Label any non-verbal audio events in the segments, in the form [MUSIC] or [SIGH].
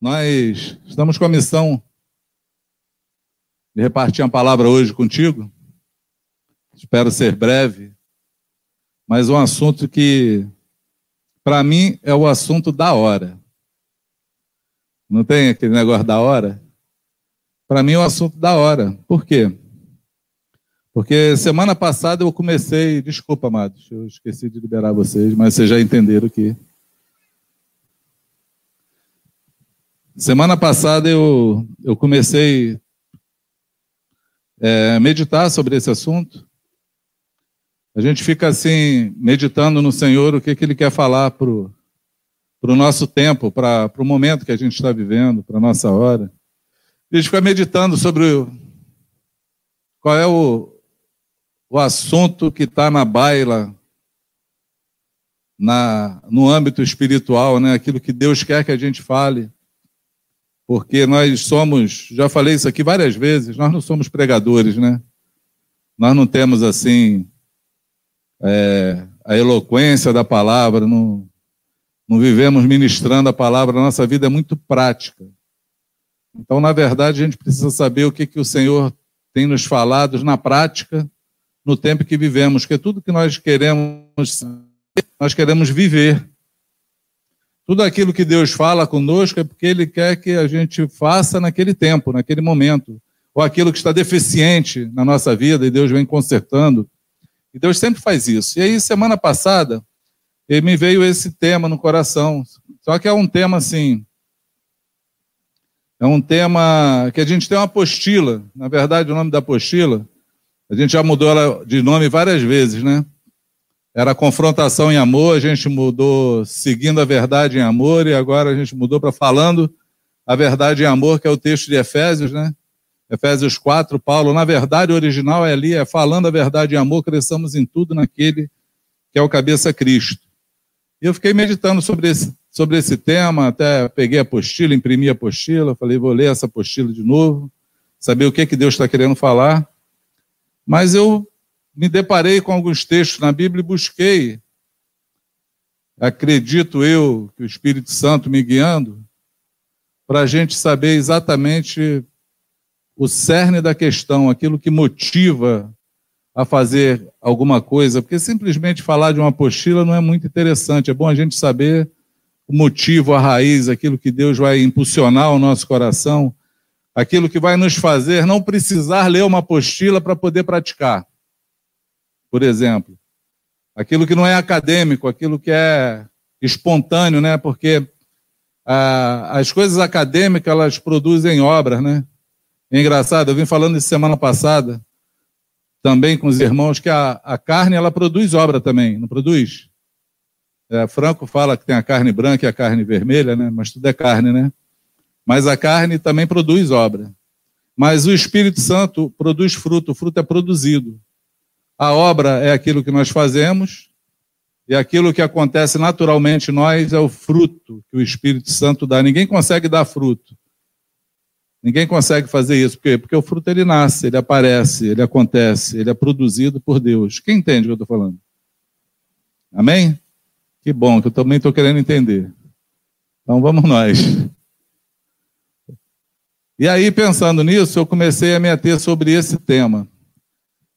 Nós estamos com a missão de repartir uma palavra hoje contigo. Espero ser breve, mas um assunto que, para mim, é o assunto da hora. Não tem aquele negócio da hora? Para mim é o assunto da hora. Por quê? Porque semana passada eu comecei. Desculpa, amados, eu esqueci de liberar vocês, mas vocês já entenderam que. Semana passada eu, eu comecei a é, meditar sobre esse assunto. A gente fica assim, meditando no Senhor o que, que Ele quer falar para o nosso tempo, para o momento que a gente está vivendo, para a nossa hora. A gente fica meditando sobre qual é o, o assunto que está na baila, na, no âmbito espiritual, né? aquilo que Deus quer que a gente fale porque nós somos, já falei isso aqui várias vezes, nós não somos pregadores, né? Nós não temos assim é, a eloquência da palavra, não, não vivemos ministrando a palavra, a nossa vida é muito prática. Então, na verdade, a gente precisa saber o que, que o Senhor tem nos falado na prática, no tempo que vivemos, que tudo que nós queremos, nós queremos viver. Tudo aquilo que Deus fala conosco é porque Ele quer que a gente faça naquele tempo, naquele momento. Ou aquilo que está deficiente na nossa vida e Deus vem consertando. E Deus sempre faz isso. E aí, semana passada, me veio esse tema no coração. Só que é um tema assim. É um tema que a gente tem uma apostila. Na verdade, o nome da apostila, a gente já mudou ela de nome várias vezes, né? Era confrontação em amor, a gente mudou seguindo a verdade em amor, e agora a gente mudou para falando a verdade em amor, que é o texto de Efésios, né? Efésios 4, Paulo, na verdade, o original é ali, é falando a verdade em amor, cresçamos em tudo naquele que é o cabeça Cristo. E eu fiquei meditando sobre esse, sobre esse tema, até peguei a apostila, imprimi a apostila, falei, vou ler essa apostila de novo, saber o que, que Deus está querendo falar. Mas eu me deparei com alguns textos na Bíblia e busquei, acredito eu, que o Espírito Santo me guiando, para a gente saber exatamente o cerne da questão, aquilo que motiva a fazer alguma coisa, porque simplesmente falar de uma apostila não é muito interessante, é bom a gente saber o motivo, a raiz, aquilo que Deus vai impulsionar o nosso coração, aquilo que vai nos fazer não precisar ler uma apostila para poder praticar por exemplo. Aquilo que não é acadêmico, aquilo que é espontâneo, né? Porque ah, as coisas acadêmicas elas produzem obras, né? É engraçado, eu vim falando isso semana passada, também com os irmãos, que a, a carne ela produz obra também, não produz? É, Franco fala que tem a carne branca e a carne vermelha, né? Mas tudo é carne, né? Mas a carne também produz obra. Mas o Espírito Santo produz fruto, o fruto é produzido. A obra é aquilo que nós fazemos, e aquilo que acontece naturalmente em nós é o fruto que o Espírito Santo dá. Ninguém consegue dar fruto. Ninguém consegue fazer isso. Por quê? Porque o fruto ele nasce, ele aparece, ele acontece, ele é produzido por Deus. Quem entende o que eu estou falando? Amém? Que bom, que eu também estou querendo entender. Então vamos nós. E aí, pensando nisso, eu comecei a me ater sobre esse tema.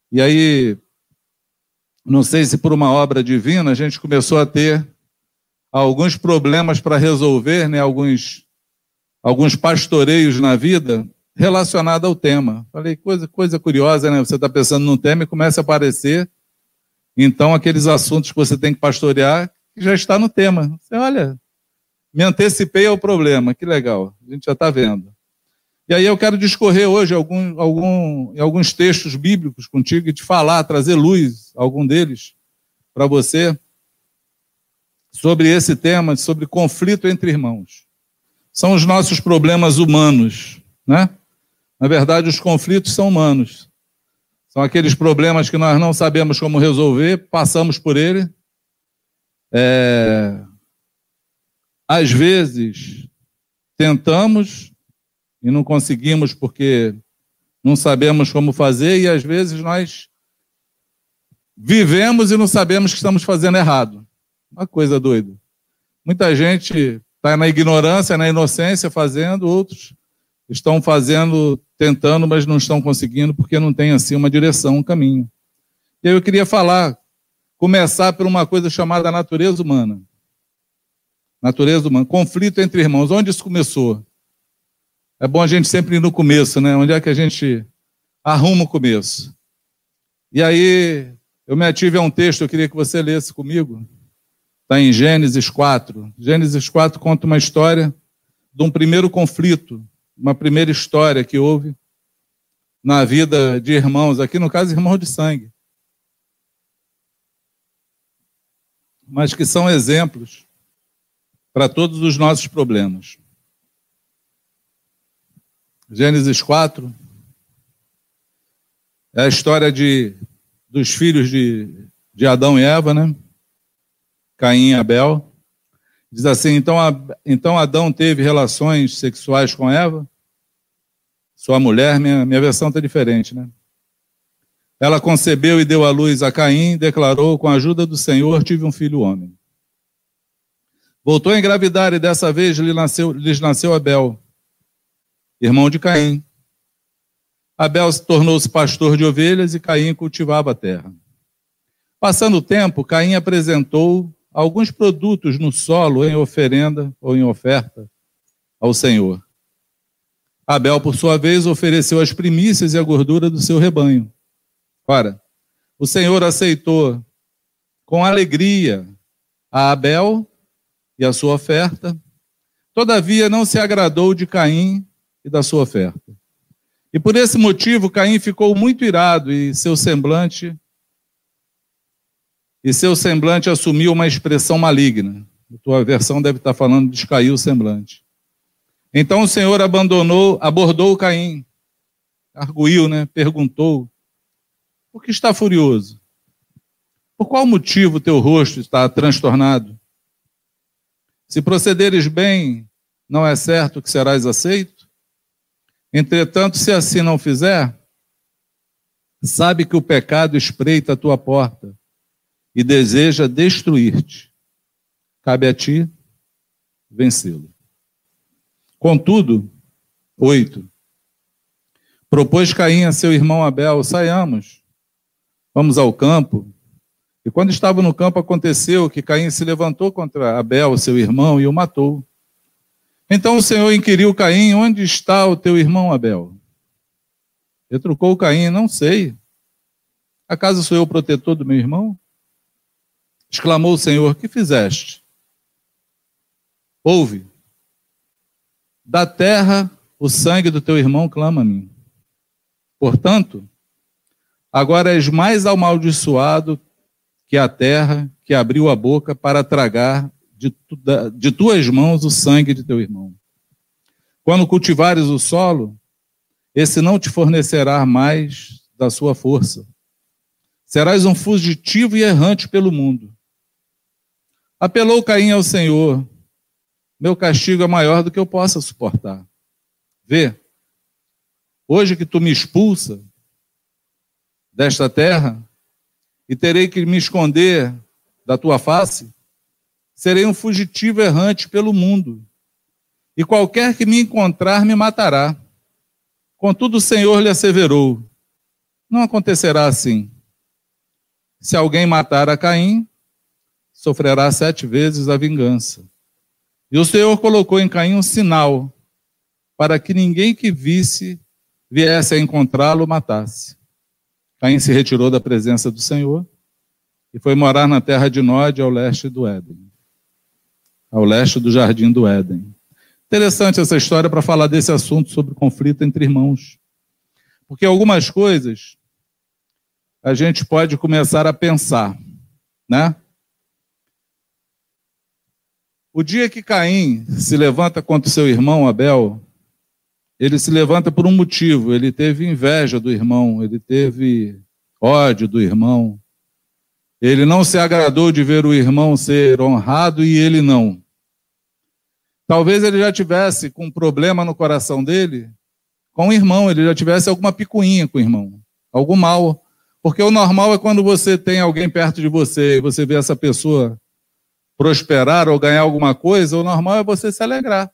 E aí, não sei se por uma obra divina, a gente começou a ter alguns problemas para resolver, né? alguns, alguns pastoreios na vida relacionados ao tema. Falei, coisa, coisa curiosa, né? Você está pensando num tema e começa a aparecer, então, aqueles assuntos que você tem que pastorear, que já está no tema. Você olha, me antecipei ao problema, que legal, a gente já está vendo. E aí eu quero discorrer hoje algum, algum, alguns textos bíblicos contigo e te falar, trazer luz, algum deles, para você, sobre esse tema, sobre conflito entre irmãos. São os nossos problemas humanos, né? Na verdade, os conflitos são humanos. São aqueles problemas que nós não sabemos como resolver, passamos por ele. É... Às vezes, tentamos, e não conseguimos porque não sabemos como fazer, e às vezes nós vivemos e não sabemos que estamos fazendo errado. Uma coisa doida. Muita gente está na ignorância, na inocência fazendo, outros estão fazendo, tentando, mas não estão conseguindo porque não tem assim uma direção, um caminho. E eu queria falar, começar por uma coisa chamada natureza humana. Natureza humana, conflito entre irmãos. Onde isso começou? É bom a gente sempre ir no começo, né? Onde é que a gente arruma o começo? E aí eu me ative a um texto, eu queria que você lesse comigo. Está em Gênesis 4. Gênesis 4 conta uma história de um primeiro conflito, uma primeira história que houve na vida de irmãos, aqui no caso, irmãos de sangue. Mas que são exemplos para todos os nossos problemas. Gênesis 4 é a história de, dos filhos de, de Adão e Eva, né? Caim e Abel. Diz assim: então, então Adão teve relações sexuais com Eva, sua mulher. Minha, minha versão está diferente, né? Ela concebeu e deu à luz a Caim, declarou: Com a ajuda do Senhor tive um filho homem. Voltou a engravidar e dessa vez lhe nasceu, lhes nasceu Abel, irmão de Caim. Abel tornou-se pastor de ovelhas e Caim cultivava a terra. Passando o tempo, Caim apresentou alguns produtos no solo em oferenda ou em oferta ao Senhor. Abel, por sua vez, ofereceu as primícias e a gordura do seu rebanho. Ora, o Senhor aceitou com alegria a Abel e a sua oferta, todavia não se agradou de Caim e da sua oferta. E por esse motivo, Caim ficou muito irado e seu semblante e seu semblante assumiu uma expressão maligna. A tua versão deve estar falando de descaiu o semblante. Então o Senhor abandonou, abordou Caim, arguiu, né? Perguntou: Por que está furioso? Por qual motivo teu rosto está transtornado? Se procederes bem, não é certo que serás aceito? Entretanto, se assim não fizer, sabe que o pecado espreita a tua porta e deseja destruir-te. Cabe a ti vencê-lo. Contudo, oito. Propôs Caim a seu irmão Abel: saiamos, vamos ao campo. E quando estava no campo, aconteceu que Caim se levantou contra Abel, seu irmão, e o matou. Então o Senhor inquiriu Caim: Onde está o teu irmão Abel? Retrucou Caim: Não sei. Acaso sou eu o protetor do meu irmão? Exclamou o Senhor: Que fizeste? Ouve. Da terra o sangue do teu irmão clama a mim. Portanto, agora és mais amaldiçoado que a terra que abriu a boca para tragar de, tu, de tuas mãos o sangue de teu irmão. Quando cultivares o solo, esse não te fornecerá mais da sua força. Serás um fugitivo e errante pelo mundo. Apelou Caim ao Senhor: Meu castigo é maior do que eu possa suportar. Vê, hoje que tu me expulsa desta terra e terei que me esconder da tua face, serei um fugitivo errante pelo mundo. E qualquer que me encontrar me matará. Contudo, o Senhor lhe asseverou: Não acontecerá assim. Se alguém matar a Caim, sofrerá sete vezes a vingança. E o Senhor colocou em Caim um sinal, para que ninguém que visse viesse a encontrá-lo matasse. Caim se retirou da presença do Senhor e foi morar na terra de Nod, ao leste do Éden. Ao leste do jardim do Éden. Interessante essa história para falar desse assunto sobre conflito entre irmãos. Porque algumas coisas a gente pode começar a pensar, né? O dia que Caim se levanta contra seu irmão Abel, ele se levanta por um motivo. Ele teve inveja do irmão, ele teve ódio do irmão. Ele não se agradou de ver o irmão ser honrado e ele não. Talvez ele já tivesse com um problema no coração dele com o irmão, ele já tivesse alguma picuinha com o irmão, algum mal. Porque o normal é quando você tem alguém perto de você e você vê essa pessoa prosperar ou ganhar alguma coisa, o normal é você se alegrar.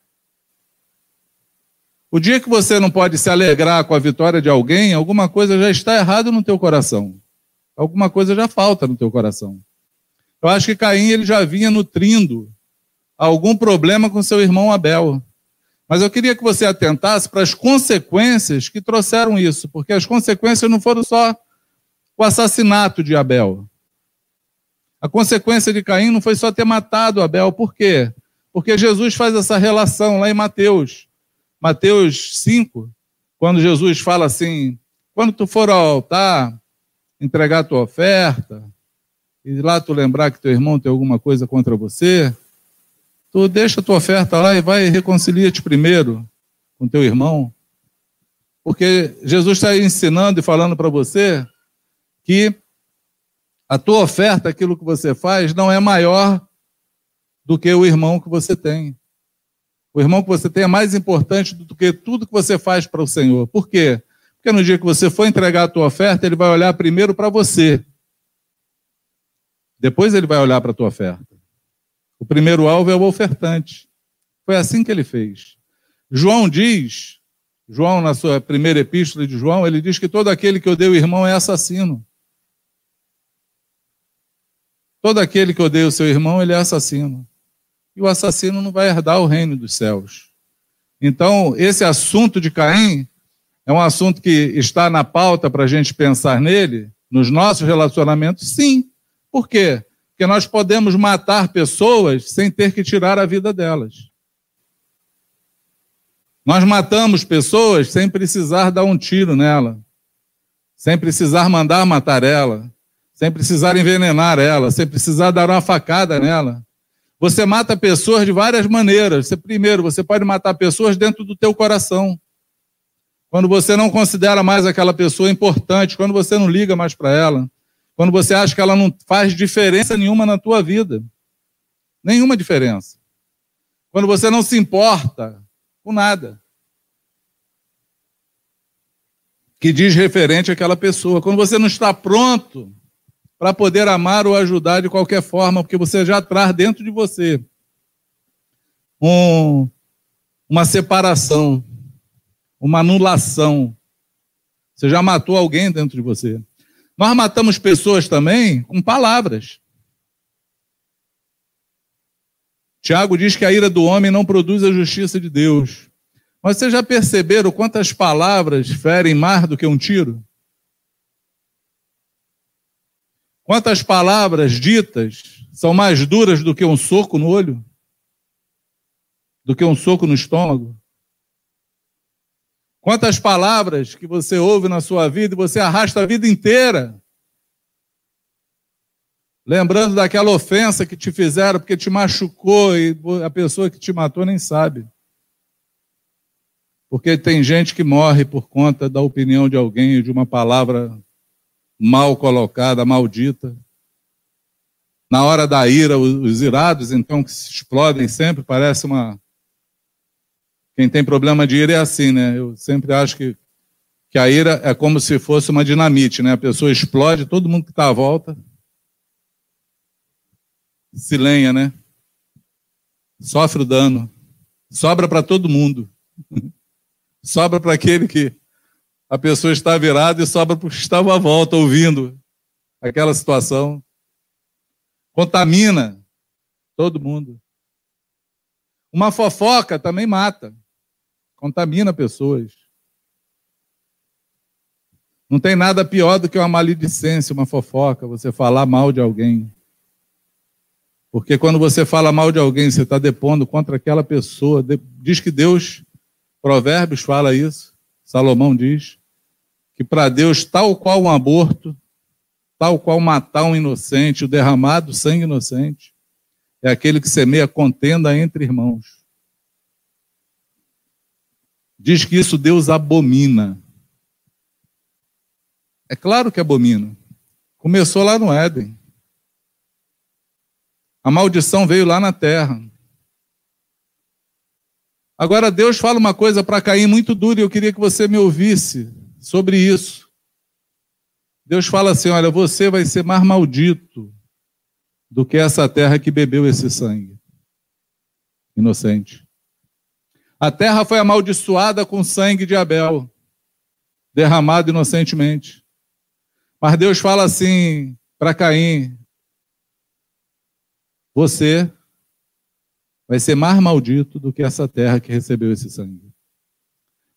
O dia que você não pode se alegrar com a vitória de alguém, alguma coisa já está errada no teu coração. Alguma coisa já falta no teu coração. Eu acho que Caim ele já vinha nutrindo algum problema com seu irmão Abel. Mas eu queria que você atentasse para as consequências que trouxeram isso, porque as consequências não foram só o assassinato de Abel. A consequência de Caim não foi só ter matado Abel, por quê? Porque Jesus faz essa relação lá em Mateus. Mateus 5, quando Jesus fala assim: quando tu for ao altar, entregar tua oferta, e lá tu lembrar que teu irmão tem alguma coisa contra você, tu deixa a tua oferta lá e vai e reconcilia-te primeiro com teu irmão. Porque Jesus está ensinando e falando para você que a tua oferta, aquilo que você faz, não é maior do que o irmão que você tem. O irmão que você tem é mais importante do que tudo que você faz para o Senhor. Por quê? Porque no dia que você for entregar a tua oferta, ele vai olhar primeiro para você. Depois ele vai olhar para a tua oferta. O primeiro alvo é o ofertante. Foi assim que ele fez. João diz, João, na sua primeira epístola de João, ele diz que todo aquele que odeia o irmão é assassino. Todo aquele que odeia o seu irmão, ele é assassino. E o assassino não vai herdar o reino dos céus. Então, esse assunto de Caim é um assunto que está na pauta para a gente pensar nele, nos nossos relacionamentos? Sim. Por quê? Porque nós podemos matar pessoas sem ter que tirar a vida delas. Nós matamos pessoas sem precisar dar um tiro nela, sem precisar mandar matar ela, sem precisar envenenar ela, sem precisar dar uma facada nela. Você mata pessoas de várias maneiras. Você, primeiro, você pode matar pessoas dentro do teu coração. Quando você não considera mais aquela pessoa importante, quando você não liga mais para ela, quando você acha que ela não faz diferença nenhuma na tua vida. Nenhuma diferença. Quando você não se importa com nada. Que diz referente àquela pessoa. Quando você não está pronto para poder amar ou ajudar de qualquer forma, porque você já traz dentro de você um, uma separação, uma anulação. Você já matou alguém dentro de você. Nós matamos pessoas também com palavras. Tiago diz que a ira do homem não produz a justiça de Deus. Mas vocês já perceberam quantas palavras ferem mais do que um tiro? Quantas palavras ditas são mais duras do que um soco no olho? Do que um soco no estômago? Quantas palavras que você ouve na sua vida e você arrasta a vida inteira? Lembrando daquela ofensa que te fizeram porque te machucou e a pessoa que te matou nem sabe. Porque tem gente que morre por conta da opinião de alguém, de uma palavra mal colocada, maldita. Na hora da ira, os irados, então, que se explodem sempre, parece uma. Quem tem problema de ira é assim, né? Eu sempre acho que, que a ira é como se fosse uma dinamite, né? A pessoa explode, todo mundo que está à volta se lenha, né? Sofre o dano. Sobra para todo mundo. [LAUGHS] Sobra para aquele que a pessoa está virada e sobra porque estava à volta ouvindo aquela situação. Contamina todo mundo. Uma fofoca também mata, contamina pessoas. Não tem nada pior do que uma maledicência, uma fofoca, você falar mal de alguém. Porque quando você fala mal de alguém, você está depondo contra aquela pessoa. Diz que Deus, Provérbios fala isso, Salomão diz, que para Deus, tal qual um aborto, tal qual matar um inocente, o derramado sangue inocente, é aquele que semeia contenda entre irmãos. Diz que isso Deus abomina. É claro que abomina. Começou lá no Éden. A maldição veio lá na terra. Agora Deus fala uma coisa para Caim muito dura e eu queria que você me ouvisse sobre isso. Deus fala assim: olha, você vai ser mais maldito do que essa terra que bebeu esse sangue inocente. A terra foi amaldiçoada com o sangue de Abel, derramado inocentemente. Mas Deus fala assim para Caim: Você vai ser mais maldito do que essa terra que recebeu esse sangue.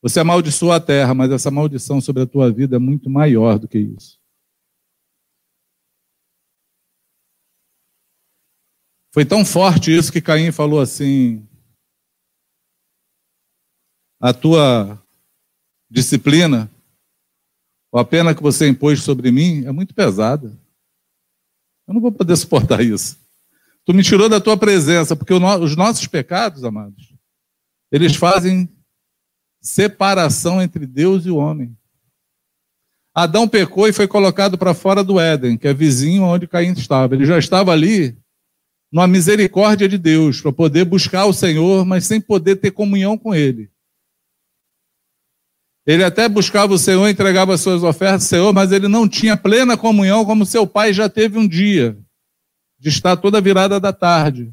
Você amaldiçoa a terra, mas essa maldição sobre a tua vida é muito maior do que isso. Foi tão forte isso que Caim falou assim: a tua disciplina, ou a pena que você impôs sobre mim, é muito pesada. Eu não vou poder suportar isso. Tu me tirou da tua presença, porque os nossos pecados, amados, eles fazem separação entre Deus e o homem. Adão pecou e foi colocado para fora do Éden, que é vizinho onde Caim estava. Ele já estava ali numa misericórdia de Deus, para poder buscar o Senhor, mas sem poder ter comunhão com Ele. Ele até buscava o Senhor, entregava as suas ofertas ao Senhor, mas ele não tinha plena comunhão como seu pai já teve um dia de estar toda virada da tarde,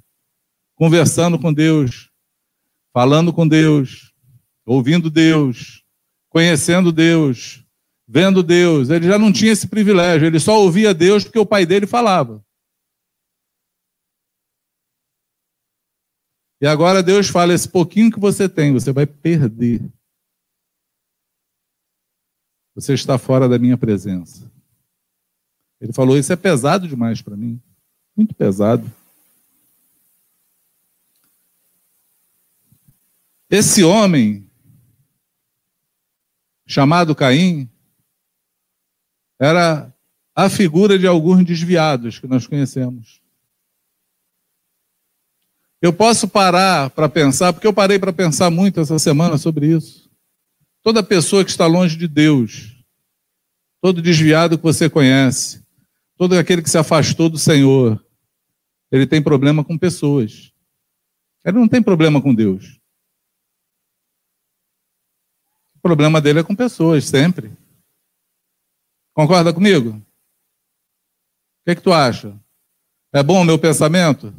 conversando com Deus, falando com Deus, ouvindo Deus, conhecendo Deus, vendo Deus. Ele já não tinha esse privilégio, ele só ouvia Deus porque o pai dele falava. E agora Deus fala: esse pouquinho que você tem, você vai perder. Você está fora da minha presença. Ele falou: Isso é pesado demais para mim muito pesado. Esse homem, chamado Caim, era a figura de alguns desviados que nós conhecemos. Eu posso parar para pensar, porque eu parei para pensar muito essa semana sobre isso. Toda pessoa que está longe de Deus, todo desviado que você conhece, todo aquele que se afastou do Senhor, ele tem problema com pessoas. Ele não tem problema com Deus. O problema dele é com pessoas, sempre. Concorda comigo? O que, é que tu acha? É bom o meu pensamento?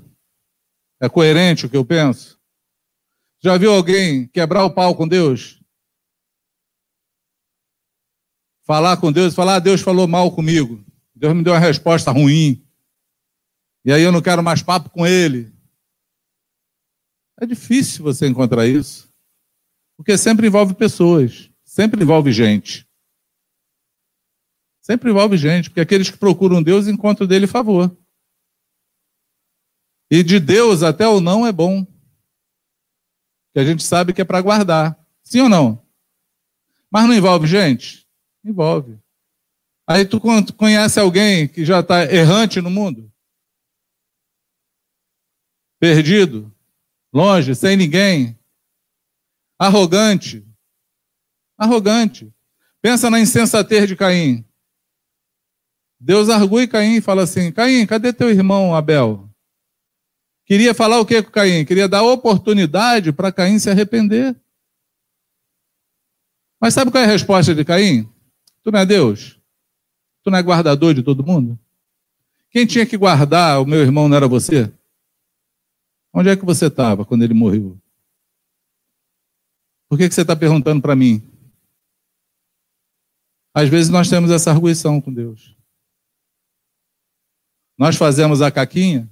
É coerente o que eu penso? Já viu alguém quebrar o pau com Deus? Falar com Deus e falar, ah, Deus falou mal comigo. Deus me deu uma resposta ruim. E aí eu não quero mais papo com ele. É difícil você encontrar isso. Porque sempre envolve pessoas, sempre envolve gente. Sempre envolve gente, porque aqueles que procuram Deus encontram dele favor. E de Deus até o não é bom. Que a gente sabe que é para guardar. Sim ou não? Mas não envolve gente? Envolve. Aí tu conhece alguém que já está errante no mundo? perdido, longe, sem ninguém, arrogante. Arrogante. Pensa na insensatez de Caim. Deus argui Caim e fala assim: Caim, cadê teu irmão Abel? Queria falar o que com Caim? Queria dar oportunidade para Caim se arrepender. Mas sabe qual é a resposta de Caim? Tu não é Deus? Tu não é guardador de todo mundo? Quem tinha que guardar o meu irmão não era você? Onde é que você estava quando ele morreu? Por que, que você está perguntando para mim? Às vezes nós temos essa arguição com Deus. Nós fazemos a caquinha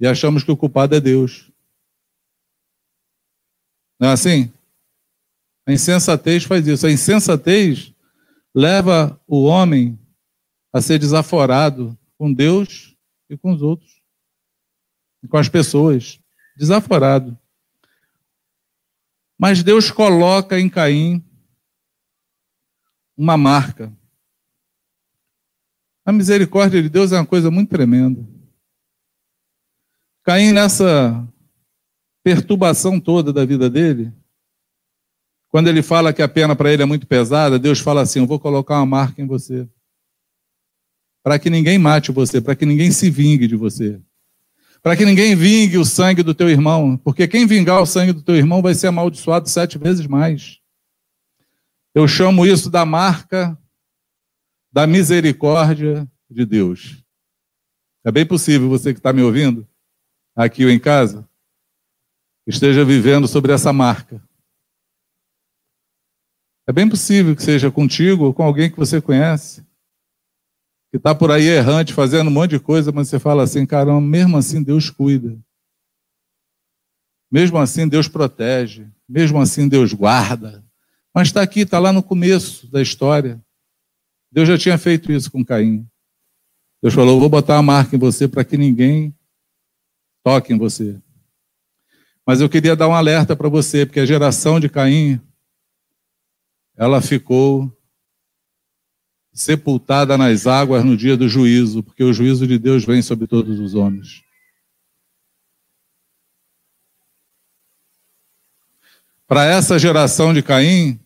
e achamos que o culpado é Deus. Não é assim? A insensatez faz isso. A insensatez leva o homem a ser desaforado com Deus e com os outros com as pessoas, desaforado. Mas Deus coloca em Caim uma marca. A misericórdia de Deus é uma coisa muito tremenda. Caim, nessa perturbação toda da vida dele, quando ele fala que a pena para ele é muito pesada, Deus fala assim: Eu vou colocar uma marca em você. Para que ninguém mate você, para que ninguém se vingue de você para que ninguém vingue o sangue do teu irmão, porque quem vingar o sangue do teu irmão vai ser amaldiçoado sete vezes mais. Eu chamo isso da marca da misericórdia de Deus. É bem possível você que está me ouvindo, aqui ou em casa, esteja vivendo sobre essa marca. É bem possível que seja contigo ou com alguém que você conhece, que está por aí errante, fazendo um monte de coisa, mas você fala assim, caramba, mesmo assim Deus cuida. Mesmo assim Deus protege. Mesmo assim Deus guarda. Mas está aqui, está lá no começo da história. Deus já tinha feito isso com Caim. Deus falou: vou botar a marca em você para que ninguém toque em você. Mas eu queria dar um alerta para você, porque a geração de Caim, ela ficou sepultada nas águas no dia do juízo, porque o juízo de Deus vem sobre todos os homens. Para essa geração de Caim,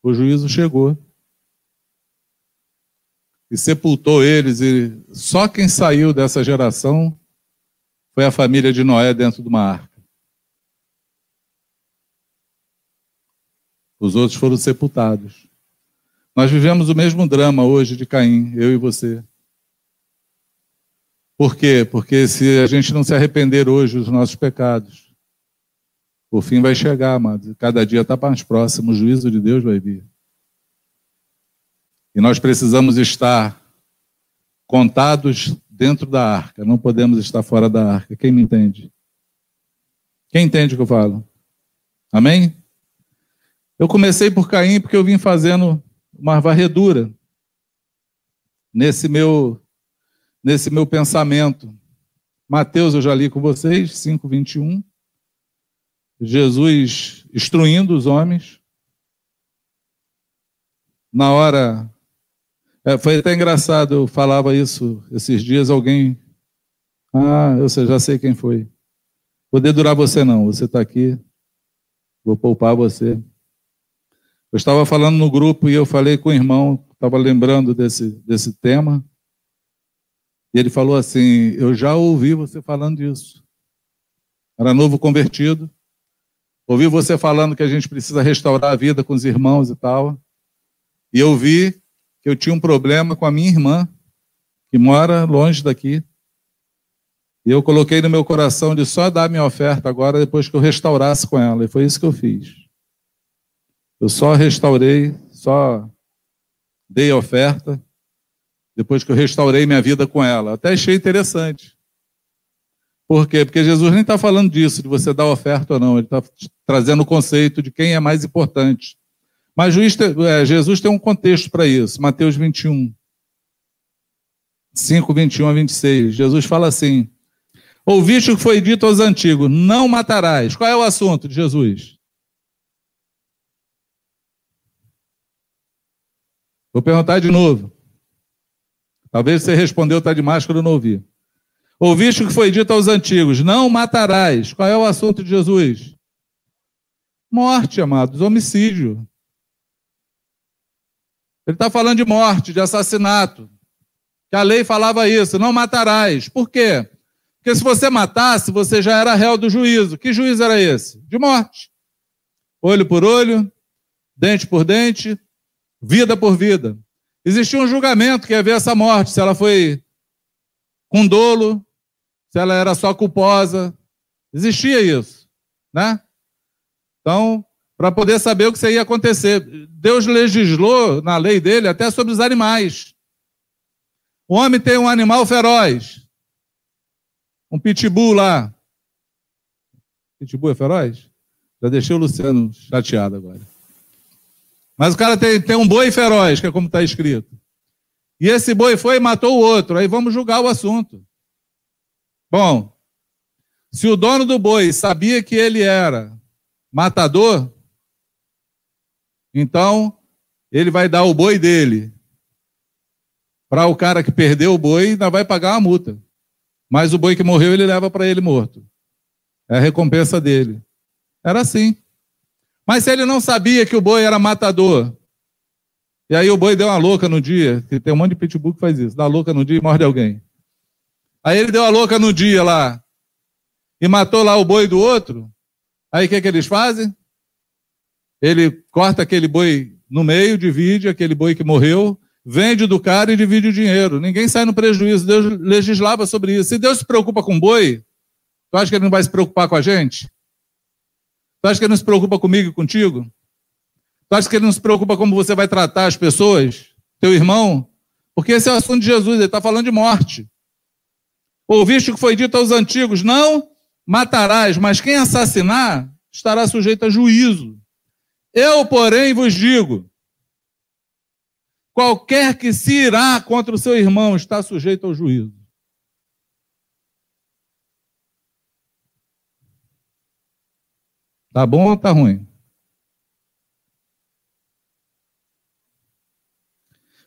o juízo chegou e sepultou eles, e só quem saiu dessa geração foi a família de Noé dentro de uma arca. Os outros foram sepultados. Nós vivemos o mesmo drama hoje de Caim, eu e você. Por quê? Porque se a gente não se arrepender hoje dos nossos pecados, o fim vai chegar, amados. Cada dia está mais próximo, o juízo de Deus vai vir. E nós precisamos estar contados dentro da arca, não podemos estar fora da arca. Quem me entende? Quem entende o que eu falo? Amém? Eu comecei por Caim porque eu vim fazendo uma varredura nesse meu nesse meu pensamento. Mateus eu já li com vocês, 5:21. Jesus instruindo os homens. Na hora é, foi até engraçado, eu falava isso esses dias, alguém. Ah, eu já sei quem foi. Poder durar você não, você está aqui, vou poupar você. Eu estava falando no grupo e eu falei com o irmão, estava lembrando desse, desse tema, e ele falou assim: Eu já ouvi você falando disso. Era novo convertido. Ouvi você falando que a gente precisa restaurar a vida com os irmãos e tal. E eu vi que eu tinha um problema com a minha irmã, que mora longe daqui. E eu coloquei no meu coração de só dar minha oferta agora depois que eu restaurasse com ela. E foi isso que eu fiz. Eu só restaurei, só dei a oferta depois que eu restaurei minha vida com ela. Até achei interessante. Por quê? Porque Jesus nem está falando disso, de você dar oferta ou não. Ele está trazendo o conceito de quem é mais importante. Mas é, Jesus tem um contexto para isso. Mateus 21, 5, 21 a 26. Jesus fala assim: Ouviste o que foi dito aos antigos: Não matarás. Qual é o assunto de Jesus? Vou perguntar de novo. Talvez você respondeu, está de máscara, eu não ouvi. Ouviste o que foi dito aos antigos: Não matarás. Qual é o assunto de Jesus? Morte, amados, homicídio. Ele está falando de morte, de assassinato. Que a lei falava isso, não matarás. Por quê? Porque se você matasse, você já era réu do juízo. Que juízo era esse? De morte. Olho por olho, dente por dente, vida por vida. Existia um julgamento que ia ver essa morte, se ela foi com dolo, se ela era só culposa. Existia isso, né? Então, para poder saber o que ia acontecer. Deus legislou na lei dele até sobre os animais. O homem tem um animal feroz, um pitbull lá. Pitbull é feroz? Já deixei o Luciano chateado agora. Mas o cara tem, tem um boi feroz, que é como está escrito. E esse boi foi e matou o outro. Aí vamos julgar o assunto. Bom, se o dono do boi sabia que ele era matador, então, ele vai dar o boi dele para o cara que perdeu o boi, ainda vai pagar uma multa. Mas o boi que morreu, ele leva para ele morto. É a recompensa dele. Era assim. Mas ele não sabia que o boi era matador, e aí o boi deu uma louca no dia, que tem um monte de pitbull que faz isso, dá louca no dia e morde alguém. Aí ele deu a louca no dia lá, e matou lá o boi do outro, aí o que, que eles fazem? Ele corta aquele boi no meio, divide aquele boi que morreu, vende do cara e divide o dinheiro. Ninguém sai no prejuízo. Deus legislava sobre isso. Se Deus se preocupa com boi, tu acha que ele não vai se preocupar com a gente? Tu acha que ele não se preocupa comigo e contigo? Tu acha que ele não se preocupa como você vai tratar as pessoas? Teu irmão? Porque esse é o assunto de Jesus, ele está falando de morte. Ouviste o que foi dito aos antigos: não matarás, mas quem assassinar estará sujeito a juízo. Eu, porém, vos digo: qualquer que se irá contra o seu irmão está sujeito ao juízo. Tá bom ou tá ruim?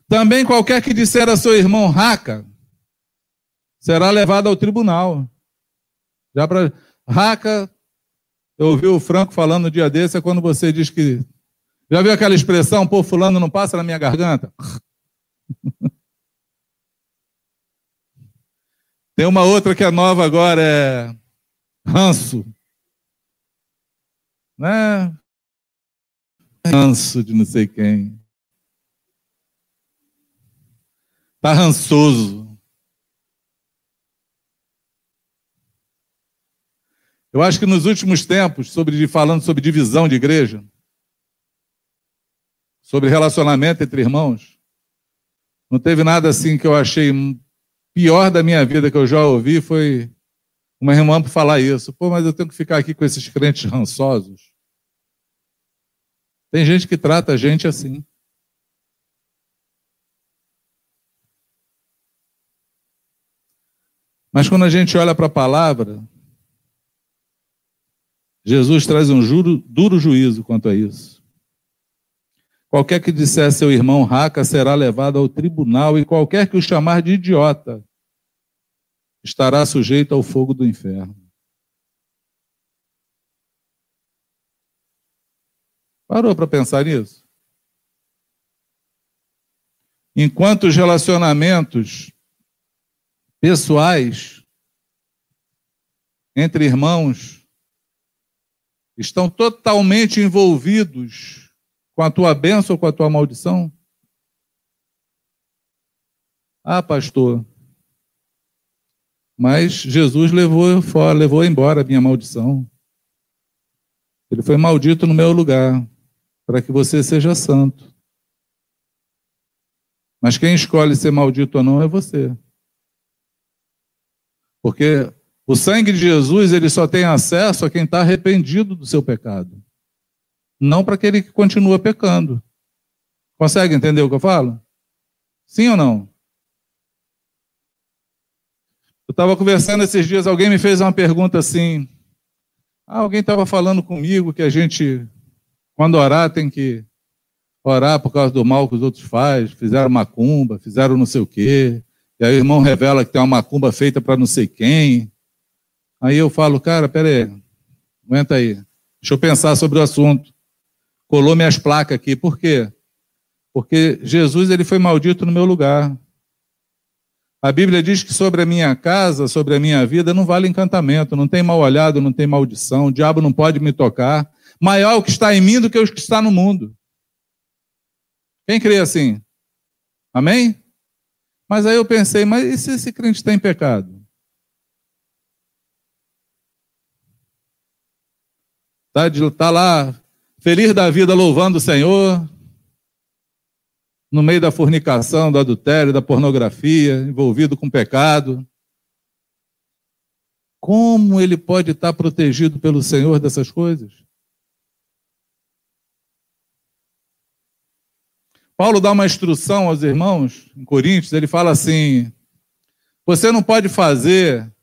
Também qualquer que disser a seu irmão raca será levado ao tribunal. Já para raca, eu ouvi o Franco falando no dia desse, é quando você diz que. Já viu aquela expressão, pô, fulano não passa na minha garganta? [LAUGHS] Tem uma outra que é nova agora, é ranço. Né? Ranço de não sei quem. Tá rançoso. Eu acho que nos últimos tempos, sobre, falando sobre divisão de igreja, sobre relacionamento entre irmãos, não teve nada assim que eu achei pior da minha vida que eu já ouvi foi uma irmã para falar isso. Pô, mas eu tenho que ficar aqui com esses crentes rançosos. Tem gente que trata a gente assim. Mas quando a gente olha para a palavra, Jesus traz um juro, duro juízo quanto a isso. Qualquer que disser seu irmão raca será levado ao tribunal, e qualquer que o chamar de idiota estará sujeito ao fogo do inferno. Parou para pensar nisso? Enquanto os relacionamentos pessoais entre irmãos estão totalmente envolvidos com a tua bênção ou com a tua maldição? Ah, pastor, mas Jesus levou fora, levou embora a minha maldição. Ele foi maldito no meu lugar, para que você seja santo. Mas quem escolhe ser maldito ou não é você. Porque o sangue de Jesus, ele só tem acesso a quem está arrependido do seu pecado. Não para aquele que continua pecando. Consegue entender o que eu falo? Sim ou não? Eu estava conversando esses dias, alguém me fez uma pergunta assim. Ah, alguém estava falando comigo que a gente, quando orar, tem que orar por causa do mal que os outros fazem. Fizeram macumba, fizeram não sei o quê. E aí o irmão revela que tem uma macumba feita para não sei quem. Aí eu falo, cara, pera aí, aguenta aí, deixa eu pensar sobre o assunto. Colou minhas placas aqui, por quê? Porque Jesus ele foi maldito no meu lugar. A Bíblia diz que sobre a minha casa, sobre a minha vida, não vale encantamento, não tem mal olhado, não tem maldição, o diabo não pode me tocar. Maior o que está em mim do que o que está no mundo. Quem crê assim? Amém? Mas aí eu pensei, mas e se esse crente está em pecado? Está tá lá, feliz da vida, louvando o Senhor, no meio da fornicação, do adultério, da pornografia, envolvido com pecado. Como ele pode estar protegido pelo Senhor dessas coisas? Paulo dá uma instrução aos irmãos em Coríntios, ele fala assim: você não pode fazer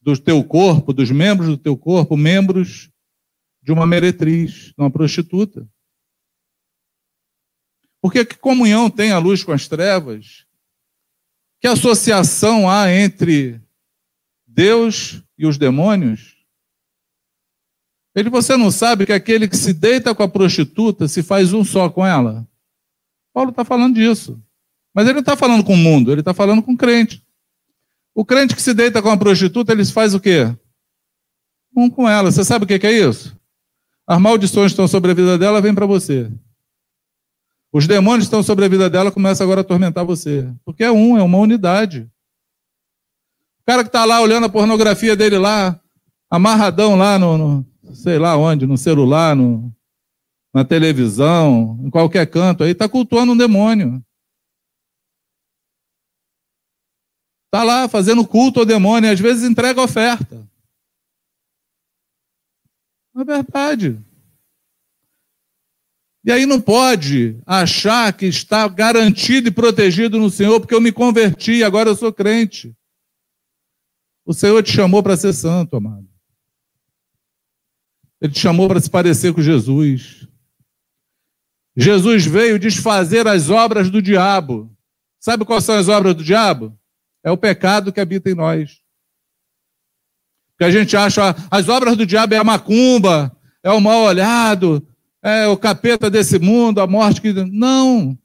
do teu corpo, dos membros do teu corpo, membros de uma meretriz, de uma prostituta. Porque que comunhão tem a luz com as trevas? Que associação há entre Deus e os demônios? Ele, você não sabe que aquele que se deita com a prostituta se faz um só com ela? Paulo está falando disso. Mas ele não está falando com o mundo, ele está falando com o crente. O crente que se deita com a prostituta, ele faz o quê? Um com ela. Você sabe o que é isso? As maldições estão sobre a vida dela vêm para você. Os demônios estão sobre a vida dela começam agora a atormentar você. Porque é um, é uma unidade. O cara que está lá olhando a pornografia dele lá, amarradão lá no, no sei lá onde, no celular, no, na televisão, em qualquer canto aí, está cultuando um demônio. Está lá fazendo culto ao demônio e às vezes entrega oferta. É verdade. E aí não pode achar que está garantido e protegido no Senhor, porque eu me converti agora eu sou crente. O Senhor te chamou para ser santo, amado. Ele te chamou para se parecer com Jesus. Jesus veio desfazer as obras do diabo. Sabe quais são as obras do diabo? É o pecado que habita em nós. Que a gente acha as obras do diabo é a macumba, é o mal olhado, é o capeta desse mundo, a morte que. Não.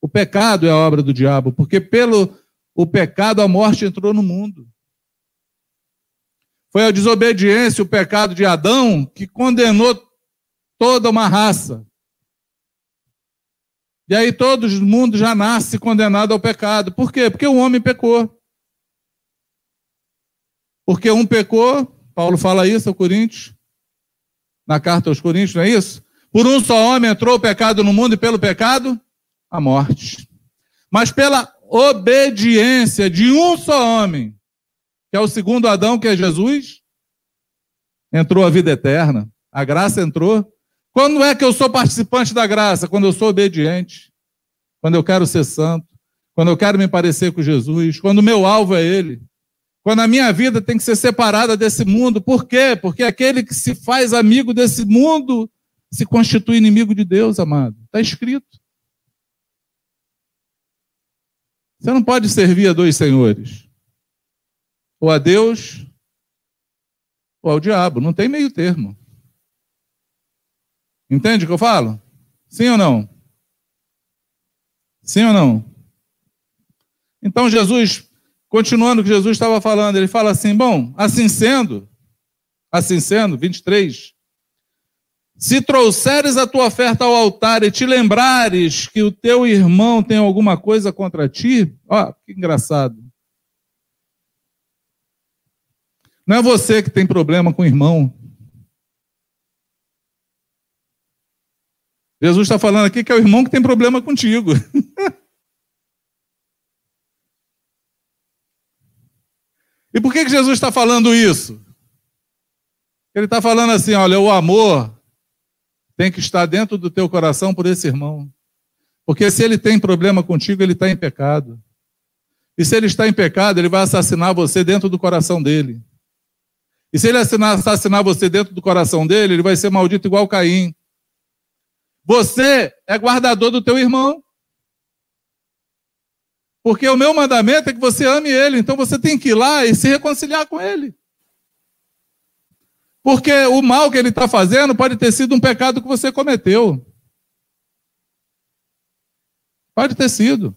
O pecado é a obra do diabo, porque pelo o pecado a morte entrou no mundo. Foi a desobediência, o pecado de Adão, que condenou toda uma raça. E aí todo mundo já nasce condenado ao pecado. Por quê? Porque o homem pecou. Porque um pecou, Paulo fala isso ao Coríntios, na carta aos Coríntios, não é isso? Por um só homem entrou o pecado no mundo e pelo pecado, a morte. Mas pela obediência de um só homem, que é o segundo Adão, que é Jesus, entrou a vida eterna. A graça entrou. Quando é que eu sou participante da graça? Quando eu sou obediente. Quando eu quero ser santo. Quando eu quero me parecer com Jesus. Quando o meu alvo é Ele. Quando a minha vida tem que ser separada desse mundo. Por quê? Porque aquele que se faz amigo desse mundo se constitui inimigo de Deus, amado. Está escrito. Você não pode servir a dois senhores. Ou a Deus ou ao diabo. Não tem meio termo. Entende o que eu falo? Sim ou não? Sim ou não? Então Jesus Continuando o que Jesus estava falando, ele fala assim: bom, assim sendo, assim sendo, 23. Se trouxeres a tua oferta ao altar e te lembrares que o teu irmão tem alguma coisa contra ti, ó, que engraçado. Não é você que tem problema com o irmão. Jesus está falando aqui que é o irmão que tem problema contigo. [LAUGHS] E por que, que Jesus está falando isso? Ele está falando assim: olha, o amor tem que estar dentro do teu coração por esse irmão. Porque se ele tem problema contigo, ele está em pecado. E se ele está em pecado, ele vai assassinar você dentro do coração dele. E se ele assassinar você dentro do coração dele, ele vai ser maldito igual Caim. Você é guardador do teu irmão. Porque o meu mandamento é que você ame ele, então você tem que ir lá e se reconciliar com ele. Porque o mal que ele está fazendo pode ter sido um pecado que você cometeu. Pode ter sido.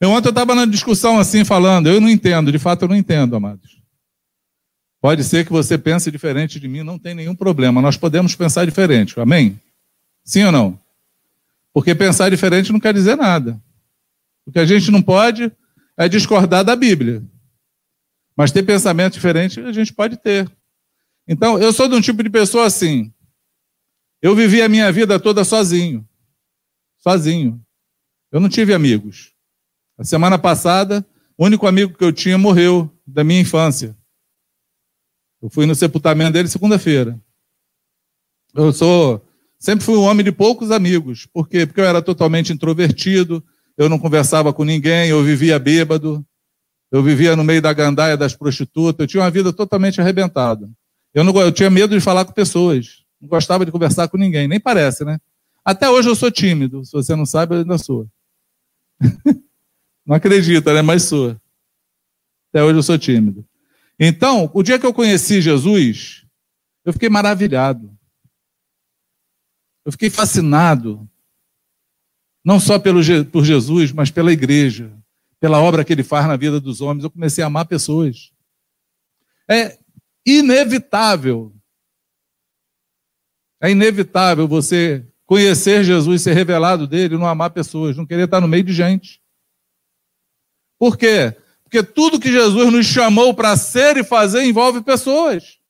Eu ontem eu estava na discussão assim, falando, eu não entendo, de fato eu não entendo, amados. Pode ser que você pense diferente de mim, não tem nenhum problema, nós podemos pensar diferente, amém? Sim ou não? Porque pensar diferente não quer dizer nada. O que a gente não pode é discordar da Bíblia. Mas ter pensamento diferente a gente pode ter. Então, eu sou de um tipo de pessoa assim. Eu vivi a minha vida toda sozinho. Sozinho. Eu não tive amigos. A semana passada, o único amigo que eu tinha morreu da minha infância. Eu fui no sepultamento dele segunda-feira. Eu sou Sempre fui um homem de poucos amigos. Por quê? Porque eu era totalmente introvertido, eu não conversava com ninguém, eu vivia bêbado, eu vivia no meio da gandaia das prostitutas, eu tinha uma vida totalmente arrebentada. Eu, não, eu tinha medo de falar com pessoas, não gostava de conversar com ninguém, nem parece, né? Até hoje eu sou tímido, se você não sabe, eu ainda sou. [LAUGHS] não acredita, né? Mas sou. Até hoje eu sou tímido. Então, o dia que eu conheci Jesus, eu fiquei maravilhado. Eu fiquei fascinado, não só pelo, por Jesus, mas pela igreja, pela obra que ele faz na vida dos homens. Eu comecei a amar pessoas. É inevitável É inevitável você conhecer Jesus, ser revelado dele, não amar pessoas, não querer estar no meio de gente. Por quê? Porque tudo que Jesus nos chamou para ser e fazer envolve pessoas.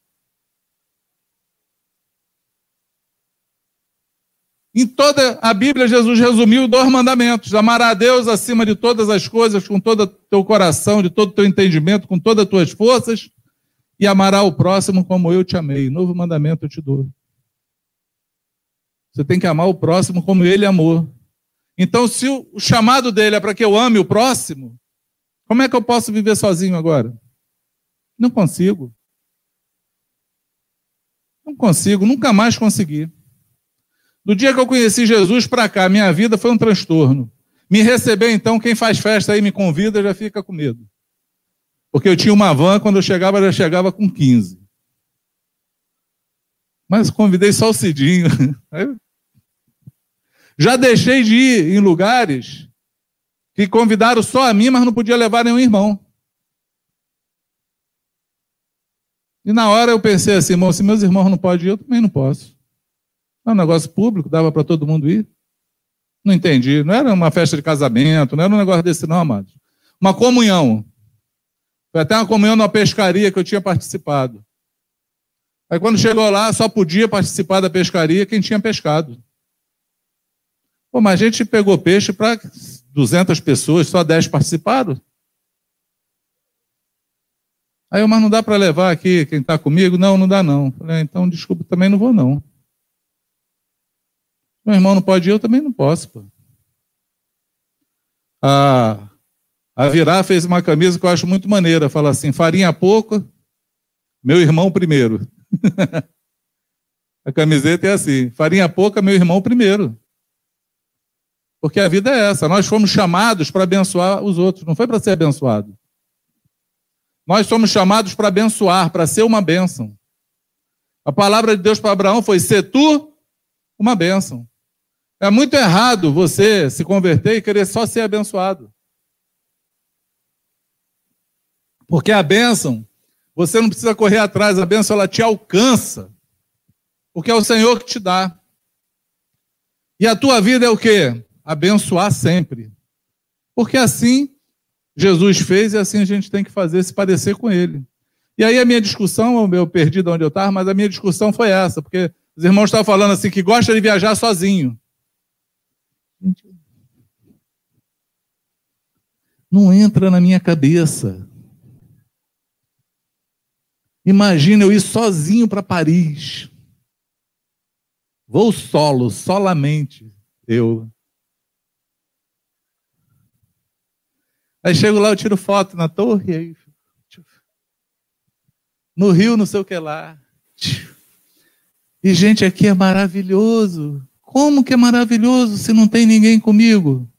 Em toda a Bíblia, Jesus resumiu dois mandamentos: amar a Deus acima de todas as coisas, com todo o teu coração, de todo o teu entendimento, com todas as tuas forças, e amará o próximo como eu te amei. Novo mandamento eu te dou. Você tem que amar o próximo como ele amou. Então, se o chamado dele é para que eu ame o próximo, como é que eu posso viver sozinho agora? Não consigo. Não consigo, nunca mais consegui. Do dia que eu conheci Jesus para cá, minha vida foi um transtorno. Me receber, então, quem faz festa aí me convida já fica com medo. Porque eu tinha uma van, quando eu chegava, já chegava com 15. Mas convidei só o Cidinho. [LAUGHS] Já deixei de ir em lugares que convidaram só a mim, mas não podia levar nenhum irmão. E na hora eu pensei assim, irmão, se meus irmãos não podem ir, eu também não posso. É um negócio público, dava para todo mundo ir. Não entendi. Não era uma festa de casamento, não era um negócio desse, não, amados. Uma comunhão. Foi até uma comunhão numa pescaria que eu tinha participado. Aí quando chegou lá, só podia participar da pescaria quem tinha pescado. Pô, mas a gente pegou peixe para 200 pessoas, só 10 participaram. Aí eu, mas não dá para levar aqui quem está comigo? Não, não dá não. Falei, ah, então desculpa, também não vou não. Meu irmão não pode ir, eu também não posso. Pô. A, a Virá fez uma camisa que eu acho muito maneira. Fala assim: farinha pouca, meu irmão primeiro. [LAUGHS] a camiseta é assim: farinha pouca, meu irmão primeiro. Porque a vida é essa. Nós fomos chamados para abençoar os outros, não foi para ser abençoado. Nós somos chamados para abençoar, para ser uma bênção. A palavra de Deus para Abraão foi: ser tu uma bênção. É muito errado você se converter e querer só ser abençoado. Porque a bênção, você não precisa correr atrás, a bênção ela te alcança. Porque é o Senhor que te dá. E a tua vida é o quê? Abençoar sempre. Porque assim Jesus fez e assim a gente tem que fazer, se parecer com Ele. E aí a minha discussão, eu perdi de onde eu estava, mas a minha discussão foi essa, porque os irmãos estavam falando assim que gosta de viajar sozinho. Não entra na minha cabeça. Imagina eu ir sozinho para Paris. Vou solo, solamente eu. Aí chego lá, eu tiro foto na torre, aí, no Rio, não sei o que lá. E gente, aqui é maravilhoso. Como que é maravilhoso se não tem ninguém comigo?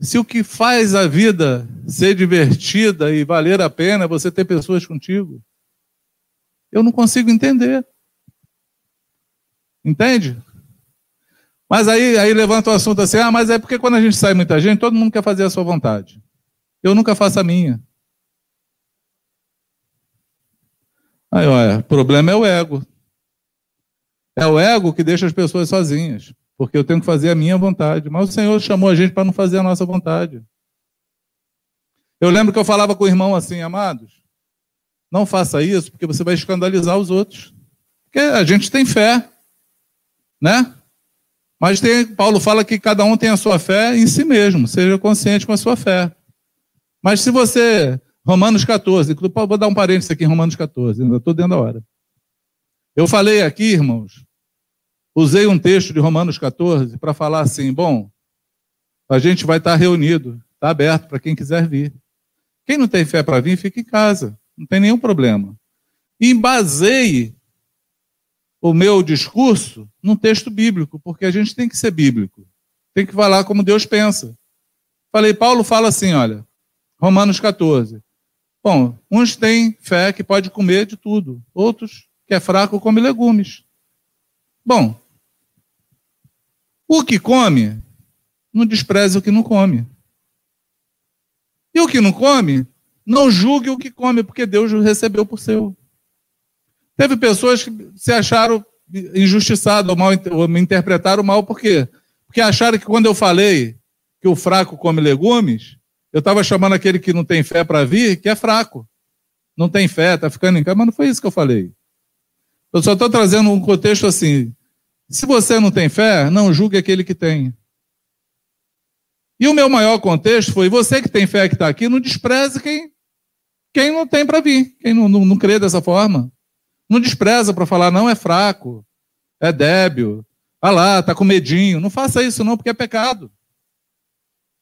Se o que faz a vida ser divertida e valer a pena é você ter pessoas contigo, eu não consigo entender. Entende? Mas aí, aí levanta o assunto assim: ah, mas é porque quando a gente sai muita gente, todo mundo quer fazer a sua vontade. Eu nunca faço a minha. Aí, olha, o problema é o ego. É o ego que deixa as pessoas sozinhas, porque eu tenho que fazer a minha vontade. Mas o Senhor chamou a gente para não fazer a nossa vontade. Eu lembro que eu falava com o irmão assim, amados, não faça isso, porque você vai escandalizar os outros. Porque a gente tem fé, né? Mas tem, Paulo fala que cada um tem a sua fé em si mesmo, seja consciente com a sua fé. Mas se você. Romanos 14, vou dar um parênteses aqui em Romanos 14, ainda estou dentro da hora. Eu falei aqui, irmãos, Usei um texto de Romanos 14 para falar assim: bom, a gente vai estar reunido, está aberto para quem quiser vir. Quem não tem fé para vir, fica em casa, não tem nenhum problema. E baseie o meu discurso num texto bíblico, porque a gente tem que ser bíblico, tem que falar como Deus pensa. Falei, Paulo fala assim: olha, Romanos 14. Bom, uns têm fé que pode comer de tudo, outros que é fraco come legumes. Bom, o que come, não despreze o que não come. E o que não come, não julgue o que come, porque Deus o recebeu por seu. Teve pessoas que se acharam injustiçadas ou, mal, ou me interpretaram mal, por quê? Porque acharam que quando eu falei que o fraco come legumes, eu estava chamando aquele que não tem fé para vir, que é fraco. Não tem fé, está ficando em casa, mas não foi isso que eu falei. Eu só estou trazendo um contexto assim. Se você não tem fé, não julgue aquele que tem. E o meu maior contexto foi: você que tem fé que está aqui, não despreze quem, quem não tem para vir, quem não, não, não crê dessa forma. Não despreza para falar, não é fraco, é débil, ah lá, está com medinho. Não faça isso não, porque é pecado.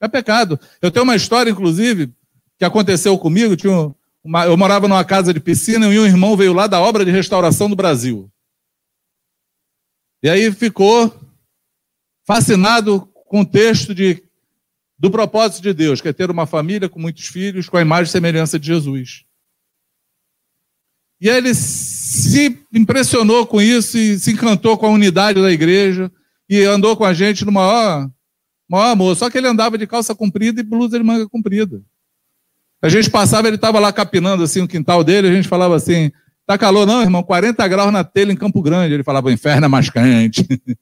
É pecado. Eu tenho uma história, inclusive, que aconteceu comigo. Tinha uma, eu morava numa casa de piscina e um irmão veio lá da obra de restauração do Brasil. E aí ficou fascinado com o texto de, do propósito de Deus, que é ter uma família com muitos filhos, com a imagem e semelhança de Jesus. E ele se impressionou com isso e se encantou com a unidade da igreja e andou com a gente no maior, maior amor. Só que ele andava de calça comprida e blusa de manga comprida. A gente passava, ele estava lá capinando assim o quintal dele, a gente falava assim: tá calor não, irmão? 40 graus na telha em Campo Grande. Ele falava: o inferno é mais quente. [LAUGHS]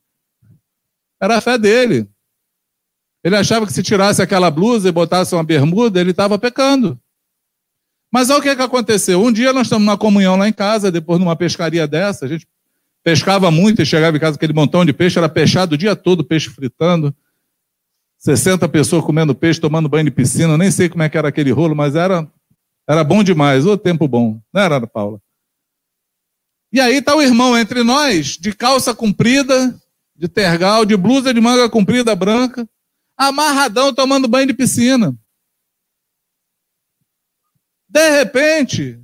Era a fé dele. Ele achava que se tirasse aquela blusa e botasse uma bermuda, ele estava pecando. Mas olha o que, é que aconteceu. Um dia nós estamos numa comunhão lá em casa, depois numa pescaria dessa, a gente pescava muito e chegava em casa aquele montão de peixe, era peixado o dia todo, peixe fritando. 60 pessoas comendo peixe, tomando banho de piscina, nem sei como é que era aquele rolo, mas era, era bom demais, o tempo bom, não era, Paula? E aí está o irmão entre nós, de calça comprida, de tergal, de blusa de manga comprida branca, amarradão tomando banho de piscina. De repente,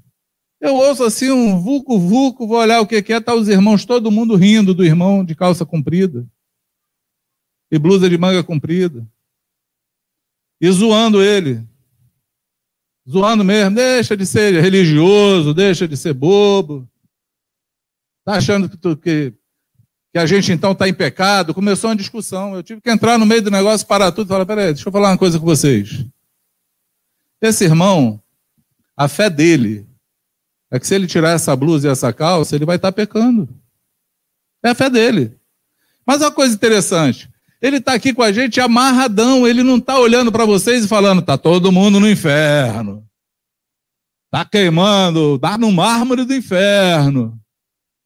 eu ouço assim um vulco-vulco, vou olhar o que é, tá os irmãos, todo mundo rindo do irmão de calça comprida e blusa de manga comprida. E zoando ele. Zoando mesmo, deixa de ser religioso, deixa de ser bobo. Está achando que, tu, que, que, a gente então está em pecado? Começou uma discussão. Eu tive que entrar no meio do negócio, parar tudo e falar: peraí, deixa eu falar uma coisa com vocês. Esse irmão a fé dele é que se ele tirar essa blusa e essa calça, ele vai estar pecando. É a fé dele. Mas uma coisa interessante, ele está aqui com a gente amarradão, ele não está olhando para vocês e falando, está todo mundo no inferno. Está queimando, está no mármore do inferno.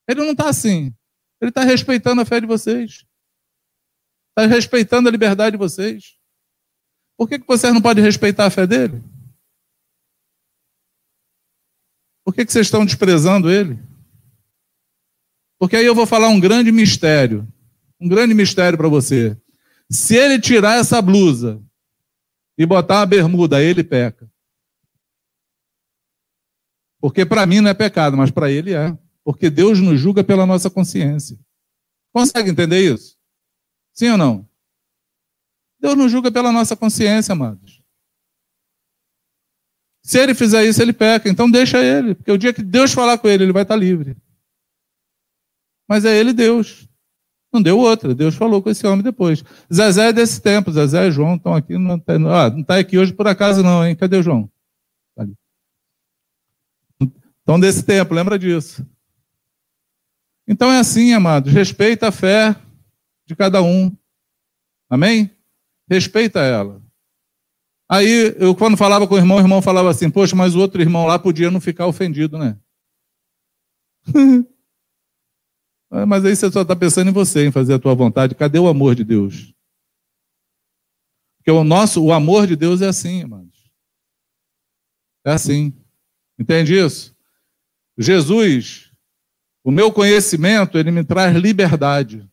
Ele não está assim. Ele está respeitando a fé de vocês. Está respeitando a liberdade de vocês. Por que, que vocês não podem respeitar a fé dele? Por que, que vocês estão desprezando ele? Porque aí eu vou falar um grande mistério. Um grande mistério para você. Se ele tirar essa blusa e botar uma bermuda, ele peca. Porque para mim não é pecado, mas para ele é. Porque Deus nos julga pela nossa consciência. Consegue entender isso? Sim ou não? Deus nos julga pela nossa consciência, amados. Se ele fizer isso, ele peca. Então deixa ele, porque o dia que Deus falar com ele, ele vai estar livre. Mas é ele Deus. Não deu outra. Deus falou com esse homem depois. Zezé é desse tempo. Zezé e João estão aqui. Não está ah, tá aqui hoje por acaso, não, hein? Cadê o João? Tá Estão desse tempo, lembra disso. Então é assim, amados. Respeita a fé de cada um. Amém? Respeita ela. Aí, eu quando falava com o irmão, o irmão falava assim, poxa, mas o outro irmão lá podia não ficar ofendido, né? [LAUGHS] mas aí você só está pensando em você, em fazer a tua vontade. Cadê o amor de Deus? Porque o nosso, o amor de Deus é assim, irmãos. É assim. Entende isso? Jesus, o meu conhecimento, ele me traz liberdade.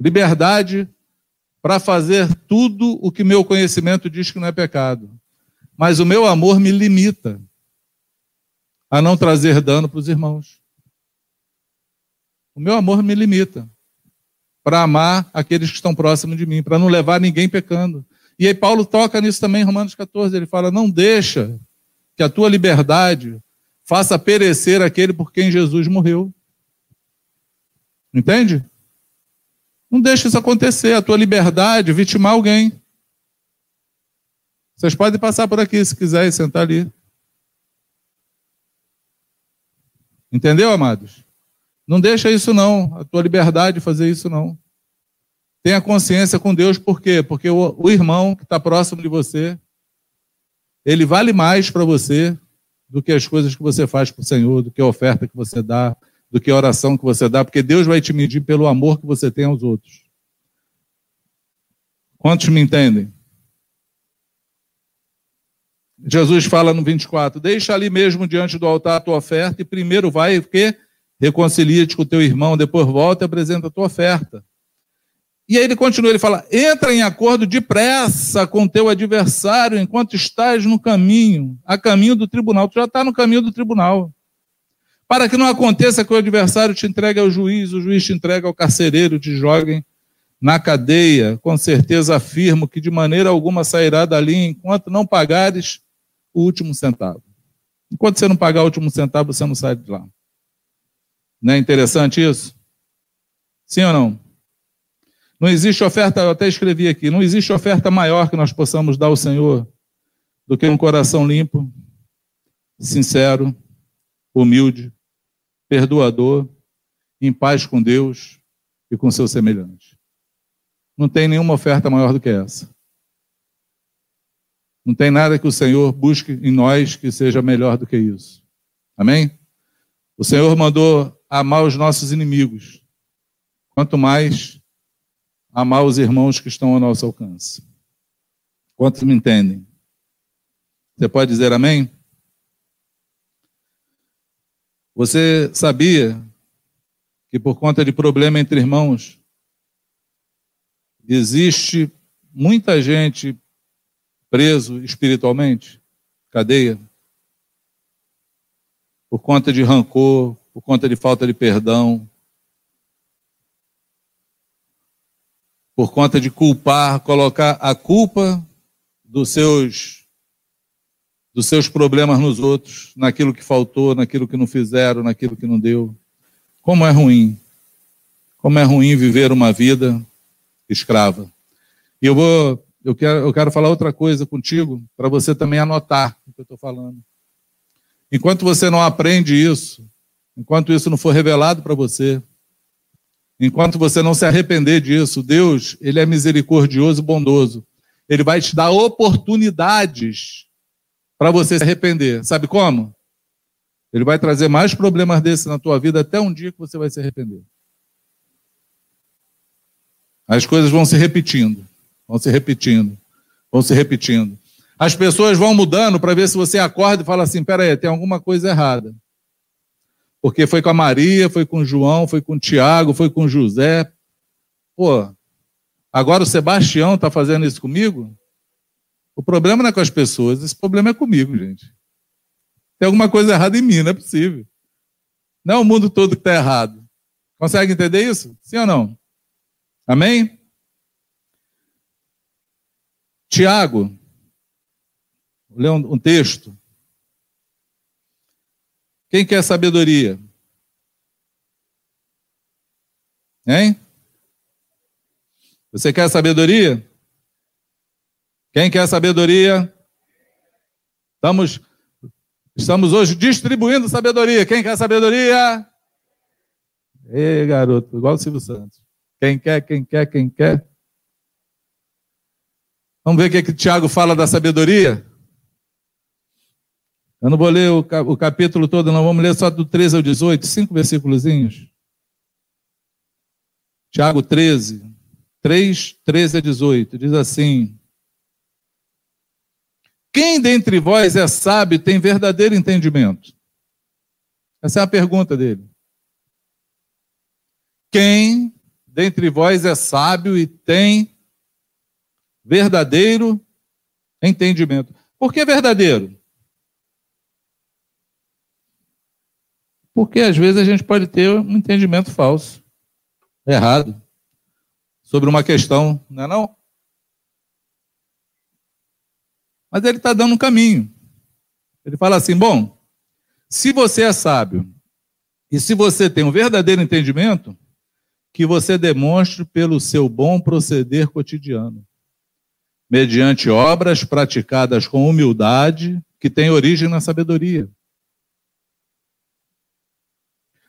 Liberdade para fazer tudo o que meu conhecimento diz que não é pecado. Mas o meu amor me limita a não trazer dano para os irmãos. O meu amor me limita para amar aqueles que estão próximos de mim, para não levar ninguém pecando. E aí Paulo toca nisso também em Romanos 14, ele fala: "Não deixa que a tua liberdade faça perecer aquele por quem Jesus morreu". Entende? Não deixe isso acontecer, a tua liberdade, vitimar alguém. Vocês podem passar por aqui se quiserem sentar ali. Entendeu, amados? Não deixa isso não, a tua liberdade de fazer isso não. Tenha consciência com Deus, por quê? Porque o, o irmão que está próximo de você, ele vale mais para você do que as coisas que você faz para o Senhor, do que a oferta que você dá, do que a oração que você dá, porque Deus vai te medir pelo amor que você tem aos outros. Quantos me entendem? Jesus fala no 24: Deixa ali mesmo diante do altar a tua oferta e primeiro vai o quê? Reconcilia-te com o teu irmão, depois volta e apresenta a tua oferta. E aí ele continua, ele fala: entra em acordo depressa com teu adversário enquanto estás no caminho, a caminho do tribunal. Tu já está no caminho do tribunal. Para que não aconteça que o adversário te entregue ao juiz, o juiz te entregue ao carcereiro, te joguem na cadeia. Com certeza afirmo que de maneira alguma sairá dali enquanto não pagares o último centavo. Enquanto você não pagar o último centavo, você não sai de lá. Não é interessante isso? Sim ou não? Não existe oferta, eu até escrevi aqui, não existe oferta maior que nós possamos dar ao Senhor do que um coração limpo, sincero, humilde, perdoador, em paz com Deus e com seu semelhante. Não tem nenhuma oferta maior do que essa. Não tem nada que o Senhor busque em nós que seja melhor do que isso. Amém? O Senhor mandou amar os nossos inimigos. Quanto mais amar os irmãos que estão ao nosso alcance. Quantos me entendem? Você pode dizer amém? Você sabia que por conta de problema entre irmãos, existe muita gente preso espiritualmente, cadeia, por conta de rancor, por conta de falta de perdão, por conta de culpar, colocar a culpa dos seus dos seus problemas nos outros, naquilo que faltou, naquilo que não fizeram, naquilo que não deu. Como é ruim. Como é ruim viver uma vida escrava. E eu vou eu quero, eu quero falar outra coisa contigo, para você também anotar o que eu estou falando. Enquanto você não aprende isso, enquanto isso não for revelado para você, enquanto você não se arrepender disso, Deus, Ele é misericordioso e bondoso. Ele vai te dar oportunidades para você se arrepender. Sabe como? Ele vai trazer mais problemas desses na tua vida até um dia que você vai se arrepender. As coisas vão se repetindo. Vão se repetindo, vão se repetindo. As pessoas vão mudando para ver se você acorda e fala assim: peraí, tem alguma coisa errada. Porque foi com a Maria, foi com o João, foi com o Tiago, foi com o José. Pô, agora o Sebastião está fazendo isso comigo? O problema não é com as pessoas, esse problema é comigo, gente. Tem alguma coisa errada em mim, não é possível. Não é o mundo todo que está errado. Consegue entender isso? Sim ou não? Amém? Tiago, vou ler um, um texto. Quem quer sabedoria? Hein? Você quer sabedoria? Quem quer sabedoria? Estamos, estamos hoje distribuindo sabedoria. Quem quer sabedoria? Ei, garoto, igual o Silvio Santos. Quem quer, quem quer, quem quer? Vamos ver o que, é que Tiago fala da sabedoria? Eu não vou ler o capítulo todo, não. Vamos ler só do 13 ao 18, cinco versículos. Tiago 13, 3, 13 a 18. Diz assim: Quem dentre vós é sábio tem verdadeiro entendimento? Essa é a pergunta dele. Quem dentre vós é sábio e tem verdadeiro entendimento. Por que verdadeiro? Porque às vezes a gente pode ter um entendimento falso, errado, sobre uma questão, não é não? Mas ele está dando um caminho. Ele fala assim: bom, se você é sábio e se você tem um verdadeiro entendimento, que você demonstre pelo seu bom proceder cotidiano mediante obras praticadas com humildade, que tem origem na sabedoria.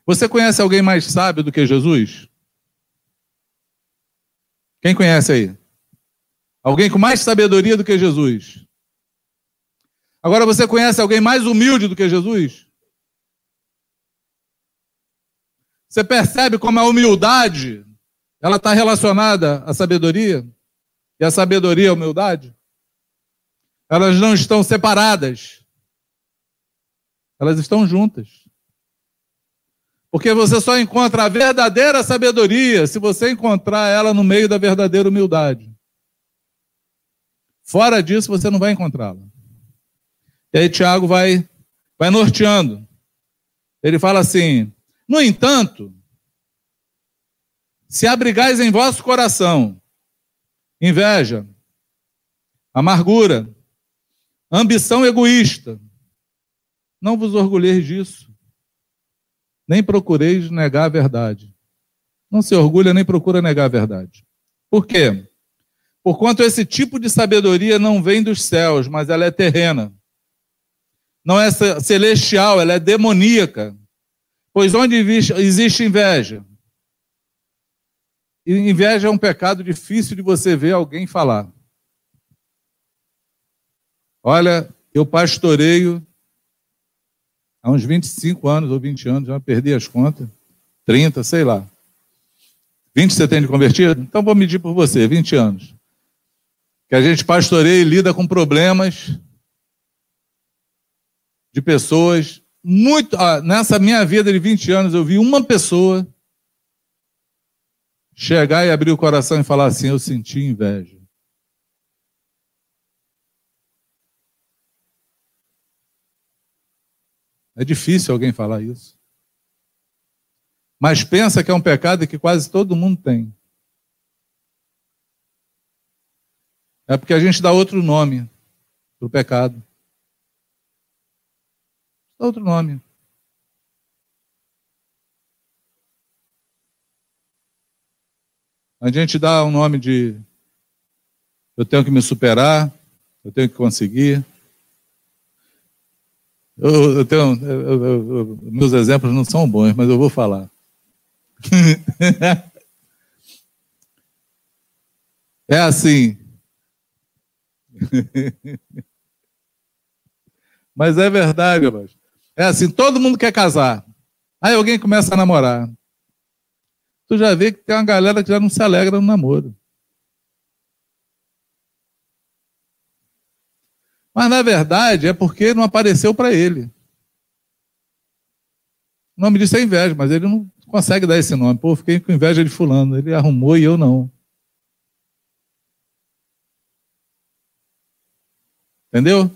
Você conhece alguém mais sábio do que Jesus? Quem conhece aí? Alguém com mais sabedoria do que Jesus? Agora você conhece alguém mais humilde do que Jesus? Você percebe como a humildade ela está relacionada à sabedoria? E a sabedoria a humildade? Elas não estão separadas. Elas estão juntas. Porque você só encontra a verdadeira sabedoria se você encontrar ela no meio da verdadeira humildade. Fora disso, você não vai encontrá-la. E aí Tiago vai, vai norteando. Ele fala assim: No entanto, se abrigais em vosso coração inveja, amargura, ambição egoísta, não vos orgulheis disso nem procureis negar a verdade. Não se orgulha nem procura negar a verdade. Por quê? Porquanto esse tipo de sabedoria não vem dos céus, mas ela é terrena. Não é celestial, ela é demoníaca. Pois onde existe inveja? Inveja é um pecado difícil de você ver alguém falar. Olha, eu pastoreio há uns 25 anos ou 20 anos, já perdi as contas, 30, sei lá. 20 você tem de convertido? Então vou medir por você, 20 anos. Que a gente pastoreia e lida com problemas de pessoas. Muito, ah, nessa minha vida de 20 anos, eu vi uma pessoa chegar e abrir o coração e falar assim: Eu senti inveja. É difícil alguém falar isso. Mas pensa que é um pecado que quase todo mundo tem. É porque a gente dá outro nome para o pecado. Outro nome. A gente dá um nome de eu tenho que me superar, eu tenho que conseguir. Eu, eu tenho, eu, meus exemplos não são bons, mas eu vou falar. [LAUGHS] é assim. [LAUGHS] mas é verdade, mas é assim, todo mundo quer casar. Aí alguém começa a namorar. Tu já vê que tem uma galera que já não se alegra no namoro. Mas na verdade é porque não apareceu para ele. O nome disso é inveja, mas ele não consegue dar esse nome. Pô, fiquei com inveja de fulano. Ele arrumou e eu não. Entendeu?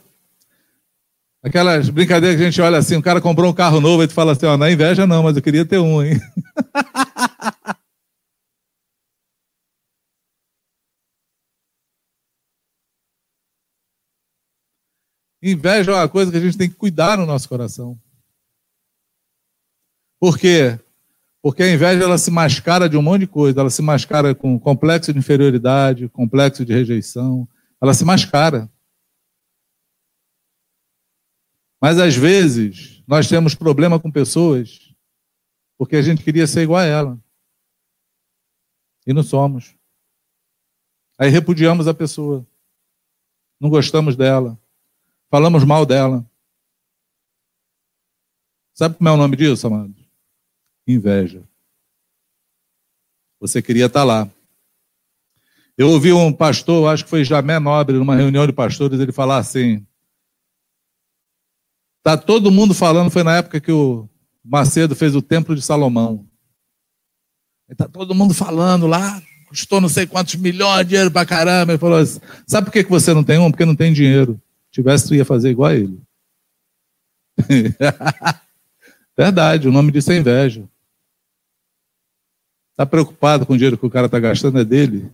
Aquelas brincadeiras que a gente olha assim, o cara comprou um carro novo e tu fala assim, ó, é inveja não, mas eu queria ter um, hein? [LAUGHS] Inveja é uma coisa que a gente tem que cuidar no nosso coração. Por quê? Porque a inveja ela se mascara de um monte de coisa. Ela se mascara com complexo de inferioridade, complexo de rejeição. Ela se mascara. Mas às vezes nós temos problema com pessoas porque a gente queria ser igual a ela. E não somos. Aí repudiamos a pessoa. Não gostamos dela. Falamos mal dela. Sabe como é o nome disso, amado? Inveja. Você queria estar lá. Eu ouvi um pastor, acho que foi Jamé Nobre, numa reunião de pastores, ele falar assim: Está todo mundo falando, foi na época que o Macedo fez o Templo de Salomão. Está todo mundo falando lá, custou não sei quantos milhões de dinheiro para caramba. Ele falou assim: Sabe por que você não tem um? Porque não tem dinheiro tivesse, tu ia fazer igual a ele. [LAUGHS] Verdade, o nome disso é inveja. Está preocupado com o dinheiro que o cara está gastando? É dele.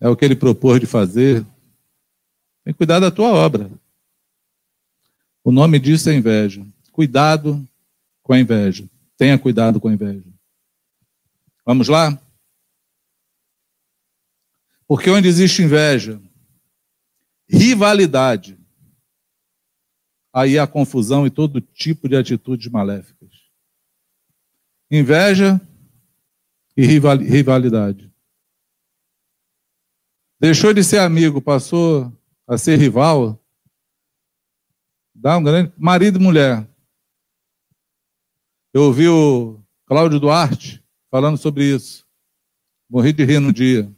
É o que ele propôs de fazer. Tem que cuidar da tua obra. O nome disso é inveja. Cuidado com a inveja. Tenha cuidado com a inveja. Vamos lá? Porque onde existe inveja, rivalidade, aí há confusão e todo tipo de atitudes maléficas. Inveja e rivalidade. Deixou de ser amigo, passou a ser rival. Dá um grande. Marido e mulher. Eu ouvi o Cláudio Duarte falando sobre isso. Morri de rir no dia.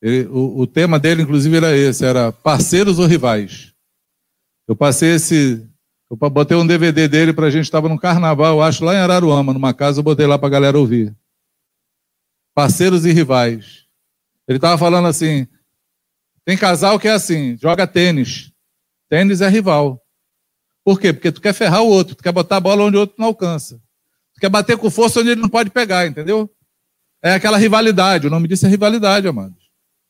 Ele, o, o, tema dele, inclusive, era esse: era parceiros ou rivais. Eu passei esse. Eu botei um DVD dele para a gente, estava no carnaval, acho, lá em Araruama, numa casa, eu botei lá para a galera ouvir. Parceiros e rivais. Ele estava falando assim: tem casal que é assim, joga tênis. Tênis é rival. Por quê? Porque tu quer ferrar o outro, tu quer botar a bola onde o outro não alcança. Tu quer bater com força onde ele não pode pegar, entendeu? É aquela rivalidade, o nome disso é rivalidade, amado.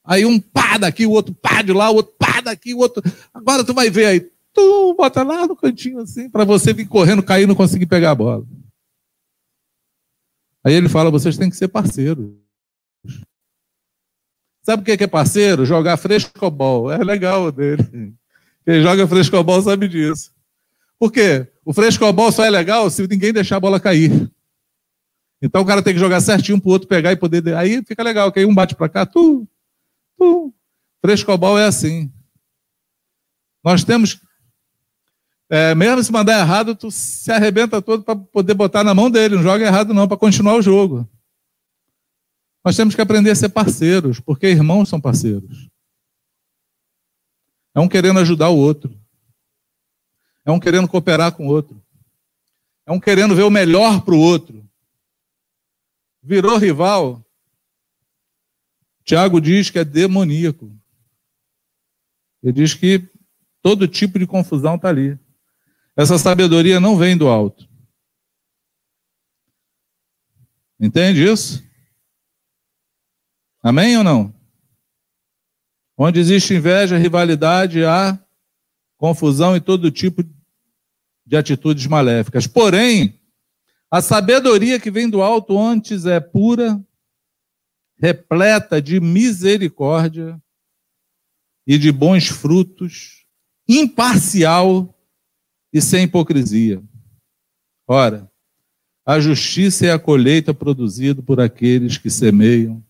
Aí um pá daqui, o outro pá de lá, o outro pá daqui, o outro. Agora tu vai ver aí. Tu bota lá no cantinho assim, para você vir correndo, cair e não conseguir pegar a bola. Aí ele fala: vocês têm que ser parceiros. Sabe o que é parceiro? Jogar frescobol. É legal dele. Quem joga frescobol sabe disso. Por quê? O frescobol só é legal se ninguém deixar a bola cair. Então o cara tem que jogar certinho para o outro pegar e poder. Aí fica legal, que aí um bate para cá, tu, tu. Frescobol é assim. Nós temos. É, mesmo se mandar errado, tu se arrebenta todo para poder botar na mão dele. Não joga errado, não, para continuar o jogo. Nós temos que aprender a ser parceiros, porque irmãos são parceiros. É um querendo ajudar o outro. É um querendo cooperar com o outro. É um querendo ver o melhor para o outro. Virou rival. Tiago diz que é demoníaco. Ele diz que todo tipo de confusão está ali. Essa sabedoria não vem do alto. Entende isso? Amém ou não? Onde existe inveja, rivalidade, há confusão e todo tipo de atitudes maléficas. Porém, a sabedoria que vem do alto antes é pura, repleta de misericórdia e de bons frutos, imparcial e sem hipocrisia. Ora, a justiça é a colheita produzida por aqueles que semeiam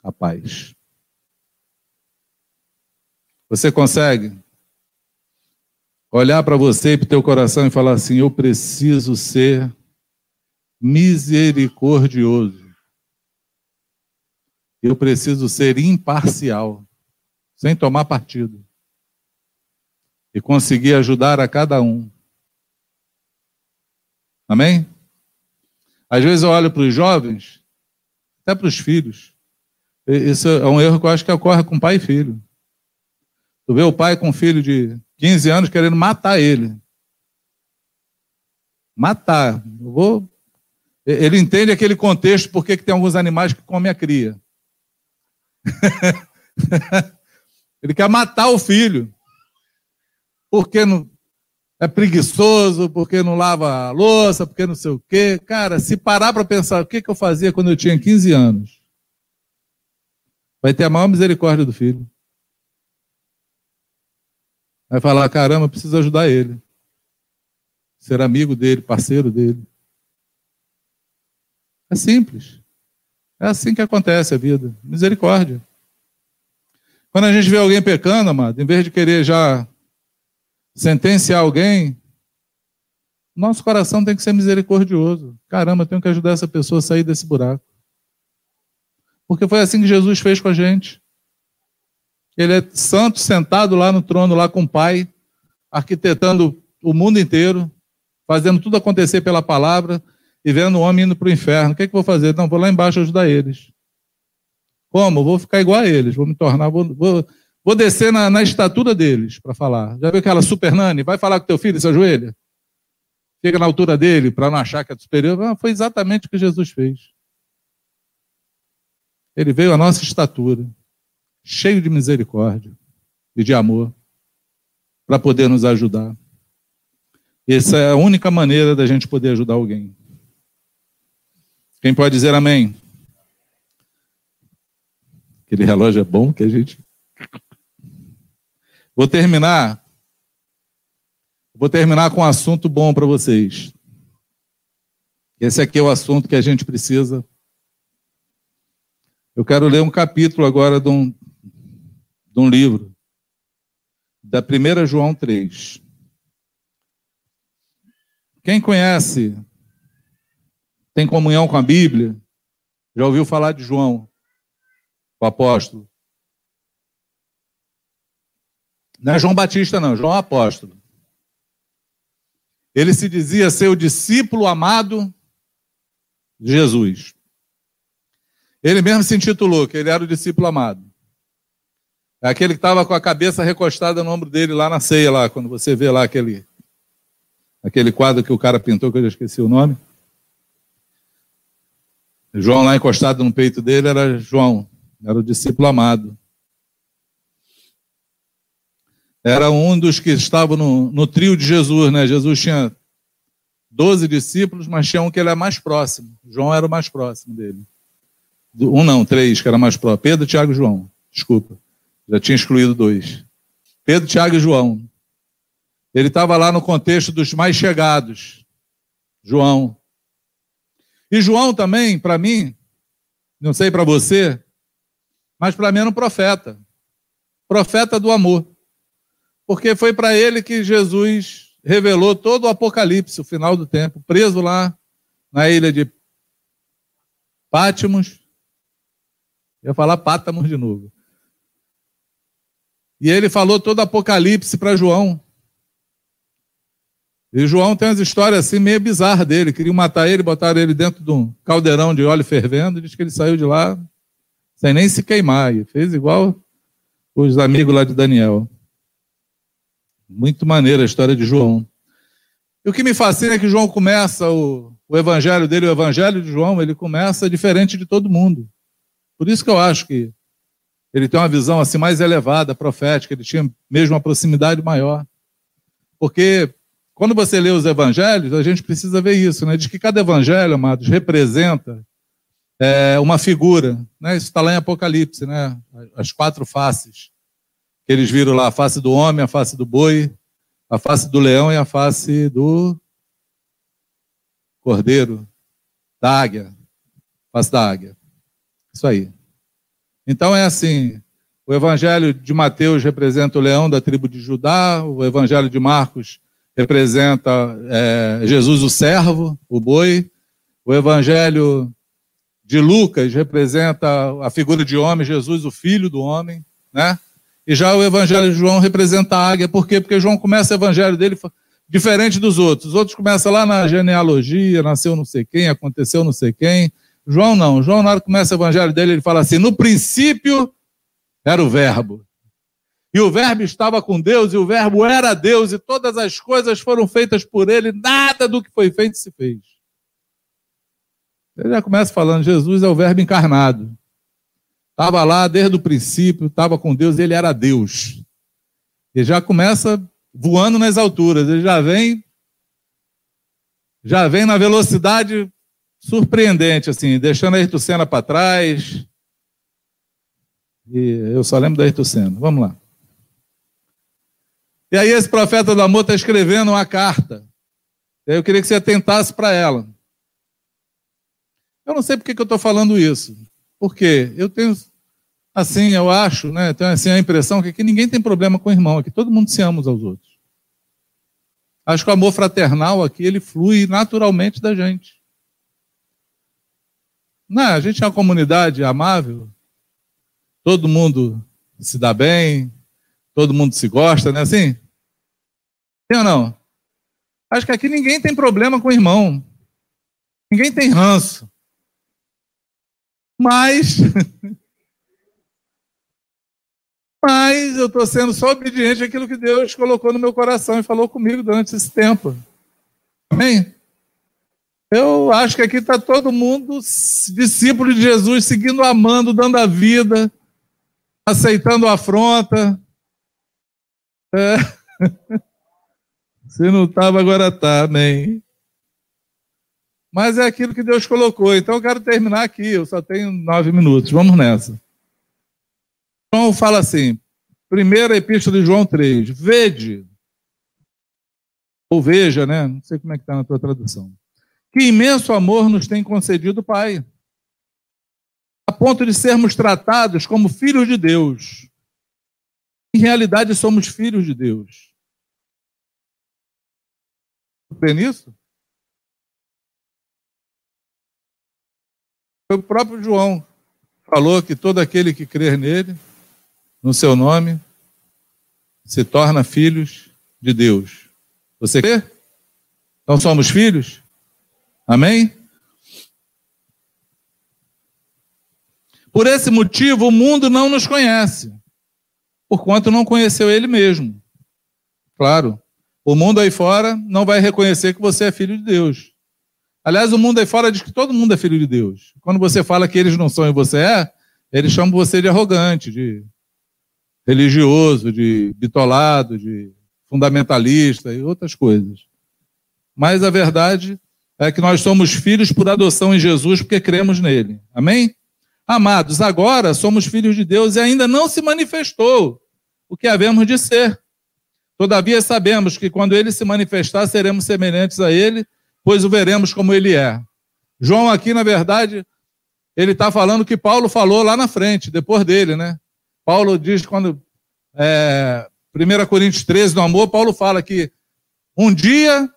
a paz. Você consegue olhar para você e para o teu coração e falar assim: eu preciso ser misericordioso. Eu preciso ser imparcial, sem tomar partido. E conseguir ajudar a cada um. Amém? Às vezes eu olho para os jovens, até para os filhos. Isso é um erro que eu acho que ocorre com pai e filho. Tu vê o pai com um filho de 15 anos querendo matar ele. Matar. Eu vou... Ele entende aquele contexto porque que tem alguns animais que comem a cria. [LAUGHS] ele quer matar o filho. Porque não é preguiçoso, porque não lava a louça, porque não sei o quê. Cara, se parar para pensar o que, que eu fazia quando eu tinha 15 anos, vai ter a maior misericórdia do filho. Vai falar: caramba, preciso ajudar ele. Ser amigo dele, parceiro dele. É simples. É assim que acontece a vida. Misericórdia. Quando a gente vê alguém pecando, amado, em vez de querer já sentenciar alguém, nosso coração tem que ser misericordioso. Caramba, eu tenho que ajudar essa pessoa a sair desse buraco. Porque foi assim que Jesus fez com a gente. Ele é santo, sentado lá no trono, lá com o Pai, arquitetando o mundo inteiro, fazendo tudo acontecer pela palavra e vendo o homem indo para o inferno. O que, é que vou fazer? Não, vou lá embaixo ajudar eles. Como? Vou ficar igual a eles, vou me tornar, vou, vou, vou descer na, na estatura deles para falar. Já viu aquela super nani? Vai falar com teu filho, se ajoelha. Fica na altura dele para não achar que é superior. Ah, foi exatamente o que Jesus fez. Ele veio à nossa estatura, cheio de misericórdia e de amor, para poder nos ajudar. Essa é a única maneira da gente poder ajudar alguém. Quem pode dizer amém? Aquele relógio é bom que a gente. Vou terminar Vou terminar com um assunto bom para vocês. Esse aqui é o assunto que a gente precisa. Eu quero ler um capítulo agora de um, de um livro, da 1 João 3. Quem conhece, tem comunhão com a Bíblia, já ouviu falar de João, o apóstolo. Não é João Batista, não, João Apóstolo. Ele se dizia ser o discípulo amado de Jesus. Ele mesmo se intitulou que ele era o discípulo amado. É aquele que estava com a cabeça recostada no ombro dele lá na ceia, lá, quando você vê lá aquele, aquele quadro que o cara pintou, que eu já esqueci o nome. João lá encostado no peito dele era João, era o discípulo amado. Era um dos que estavam no, no trio de Jesus, né? Jesus tinha 12 discípulos, mas tinha um que ele era mais próximo. João era o mais próximo dele. Um não, três, que era mais próximo. Pedro, Tiago e João. Desculpa. Já tinha excluído dois. Pedro, Tiago e João. Ele estava lá no contexto dos mais chegados. João. E João também, para mim, não sei para você, mas para mim era um profeta. Profeta do amor. Porque foi para ele que Jesus revelou todo o Apocalipse, o final do tempo, preso lá na ilha de Pátimos. ia falar Pátamos de novo. E ele falou todo Apocalipse para João. E João tem umas histórias assim meio bizarras dele. Queriam matar ele, botaram ele dentro de um caldeirão de óleo fervendo. Diz que ele saiu de lá sem nem se queimar. E fez igual os amigos lá de Daniel. Muito maneira a história de João. E o que me fascina é que João começa o, o evangelho dele, o evangelho de João, ele começa diferente de todo mundo. Por isso que eu acho que ele tem uma visão assim mais elevada, profética, ele tinha mesmo uma proximidade maior. Porque quando você lê os evangelhos, a gente precisa ver isso, né? Diz que cada evangelho, amados, representa é, uma figura, né? Isso está lá em Apocalipse, né? As quatro faces que eles viram lá, a face do homem, a face do boi, a face do leão e a face do cordeiro, da águia, face da águia. Isso aí. Então é assim, o evangelho de Mateus representa o leão da tribo de Judá, o evangelho de Marcos representa é, Jesus o servo, o boi, o evangelho de Lucas representa a figura de homem, Jesus o filho do homem, né? E já o evangelho de João representa a águia, por quê? Porque João começa o evangelho dele diferente dos outros. Os outros começam lá na genealogia, nasceu não sei quem, aconteceu não sei quem. João não. João, na hora que começa o evangelho dele, ele fala assim: no princípio era o Verbo. E o Verbo estava com Deus, e o Verbo era Deus, e todas as coisas foram feitas por ele, nada do que foi feito se fez. Ele já começa falando: Jesus é o Verbo encarnado. Estava lá desde o princípio, estava com Deus, ele era Deus. Ele já começa voando nas alturas, ele já vem já vem na velocidade surpreendente, assim, deixando a Senna para trás. E eu só lembro da Senna. Vamos lá. E aí esse profeta do amor está escrevendo uma carta. Eu queria que você atentasse para ela. Eu não sei por que, eu estou falando isso. Porque eu tenho, assim, eu acho, né, tenho assim, a impressão que aqui ninguém tem problema com o irmão, aqui todo mundo se ama aos outros. Acho que o amor fraternal aqui, ele flui naturalmente da gente. Não, a gente é uma comunidade amável, todo mundo se dá bem, todo mundo se gosta, né assim? Sim ou não? Acho que aqui ninguém tem problema com o irmão. Ninguém tem ranço. Mas. [LAUGHS] Mas eu estou sendo só obediente àquilo que Deus colocou no meu coração e falou comigo durante esse tempo. Amém? Eu acho que aqui está todo mundo discípulo de Jesus, seguindo, amando, dando a vida, aceitando a afronta. É. [LAUGHS] Se não estava, agora está, amém mas é aquilo que Deus colocou. Então eu quero terminar aqui, eu só tenho nove minutos. Vamos nessa. João fala assim, primeira epístola de João 3, vede Ou veja, né? Não sei como é que está na tua tradução. Que imenso amor nos tem concedido o Pai, a ponto de sermos tratados como filhos de Deus. Em realidade, somos filhos de Deus. Crê nisso? O próprio João falou que todo aquele que crer nele, no seu nome, se torna filhos de Deus. Você crê? Então somos filhos? Amém? Por esse motivo, o mundo não nos conhece, porquanto não conheceu ele mesmo. Claro, o mundo aí fora não vai reconhecer que você é filho de Deus. Aliás, o mundo aí fora diz que todo mundo é filho de Deus. Quando você fala que eles não são e você é, eles chamam você de arrogante, de religioso, de bitolado, de fundamentalista e outras coisas. Mas a verdade é que nós somos filhos por adoção em Jesus porque cremos nele. Amém? Amados, agora somos filhos de Deus e ainda não se manifestou o que havemos de ser. Todavia sabemos que quando ele se manifestar, seremos semelhantes a ele, pois o veremos como ele é. João aqui, na verdade, ele está falando que Paulo falou lá na frente, depois dele, né? Paulo diz quando. É, 1 Coríntios 13, no amor, Paulo fala que um dia,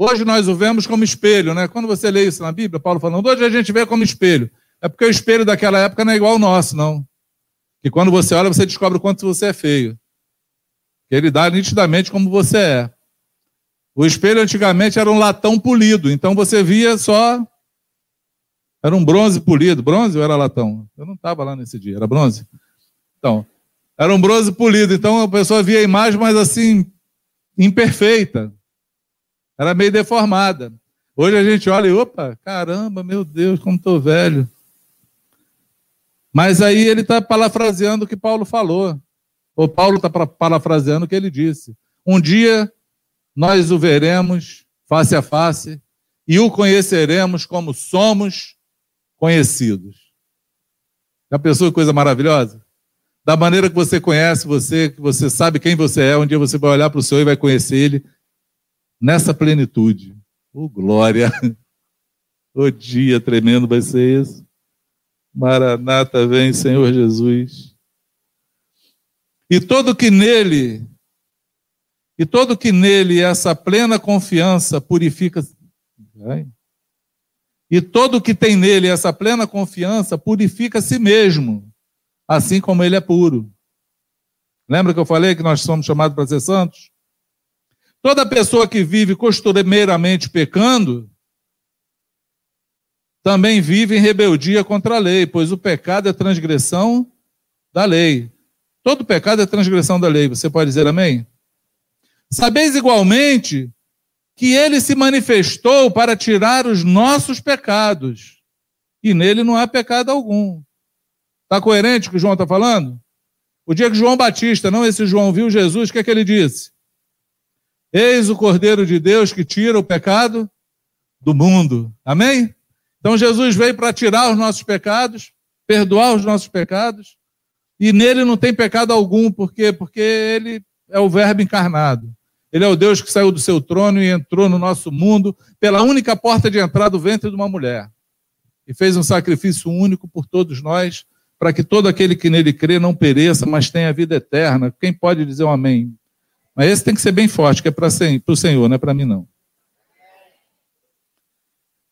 hoje nós o vemos como espelho, né? Quando você lê isso na Bíblia, Paulo falando, hoje a gente vê como espelho. É porque o espelho daquela época não é igual ao nosso, não. Que quando você olha, você descobre o quanto você é feio. Ele dá nitidamente como você é. O espelho antigamente era um latão polido, então você via só. Era um bronze polido. Bronze ou era latão? Eu não estava lá nesse dia, era bronze? Então, era um bronze polido, então a pessoa via a imagem, mas assim, imperfeita. Era meio deformada. Hoje a gente olha e, opa, caramba, meu Deus, como estou velho. Mas aí ele está parafraseando o que Paulo falou. O Paulo está parafraseando o que ele disse. Um dia nós o veremos face a face e o conheceremos como somos conhecidos. Já pensou que coisa maravilhosa? Da maneira que você conhece você, que você sabe quem você é, um dia você vai olhar para o Senhor e vai conhecer Ele nessa plenitude. Oh, glória! O dia tremendo vai ser esse. Maranata vem, Senhor Jesus. E todo que nele, e todo que nele essa plena confiança purifica. E todo que tem nele essa plena confiança purifica a si mesmo, assim como ele é puro. Lembra que eu falei que nós somos chamados para ser santos? Toda pessoa que vive costumeiramente pecando, também vive em rebeldia contra a lei, pois o pecado é transgressão da lei. Todo pecado é transgressão da lei. Você pode dizer amém? Sabeis igualmente que ele se manifestou para tirar os nossos pecados, e nele não há pecado algum. Está coerente o que o João está falando? O dia que João Batista, não esse João, viu Jesus, o que é que ele disse? Eis o Cordeiro de Deus que tira o pecado do mundo. Amém? Então Jesus veio para tirar os nossos pecados, perdoar os nossos pecados e nele não tem pecado algum, por quê? Porque ele é o Verbo encarnado. Ele é o Deus que saiu do seu trono e entrou no nosso mundo pela única porta de entrada do ventre de uma mulher. E fez um sacrifício único por todos nós, para que todo aquele que nele crê não pereça, mas tenha vida eterna. Quem pode dizer um amém? Mas esse tem que ser bem forte, que é para o Senhor, não é para mim não.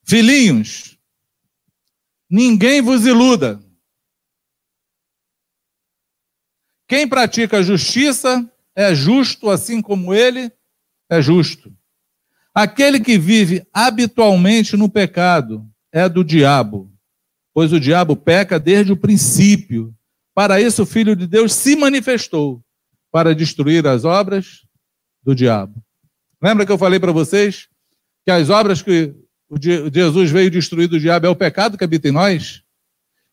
Filhinhos, ninguém vos iluda. Quem pratica justiça é justo, assim como ele é justo. Aquele que vive habitualmente no pecado é do diabo, pois o diabo peca desde o princípio. Para isso, o Filho de Deus se manifestou para destruir as obras do diabo. Lembra que eu falei para vocês que as obras que Jesus veio destruir do diabo é o pecado que habita em nós?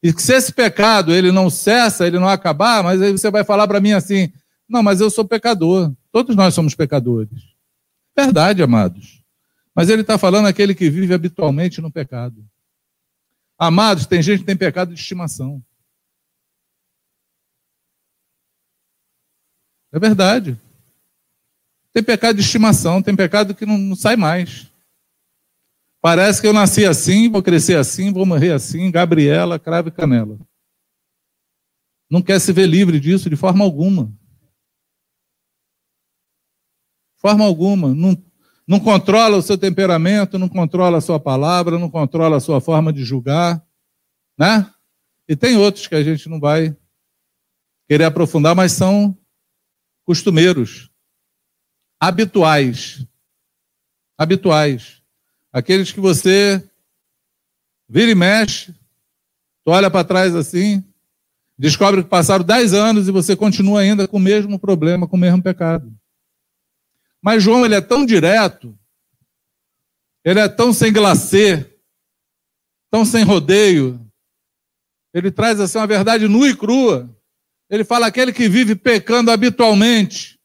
E que se esse pecado ele não cessa, ele não acabar, mas aí você vai falar para mim assim: não, mas eu sou pecador. Todos nós somos pecadores. Verdade, amados. Mas ele está falando aquele que vive habitualmente no pecado. Amados, tem gente que tem pecado de estimação. É verdade. Tem pecado de estimação, tem pecado que não, não sai mais. Parece que eu nasci assim, vou crescer assim, vou morrer assim, Gabriela, crave canela. Não quer se ver livre disso de forma alguma. Forma alguma. Não, não controla o seu temperamento, não controla a sua palavra, não controla a sua forma de julgar. Né? E tem outros que a gente não vai querer aprofundar, mas são costumeiros, habituais. Habituais. Aqueles que você vira e mexe, tu olha para trás assim, descobre que passaram 10 anos e você continua ainda com o mesmo problema, com o mesmo pecado. Mas João, ele é tão direto, ele é tão sem glacê, tão sem rodeio, ele traz assim uma verdade nua e crua. Ele fala aquele que vive pecando habitualmente.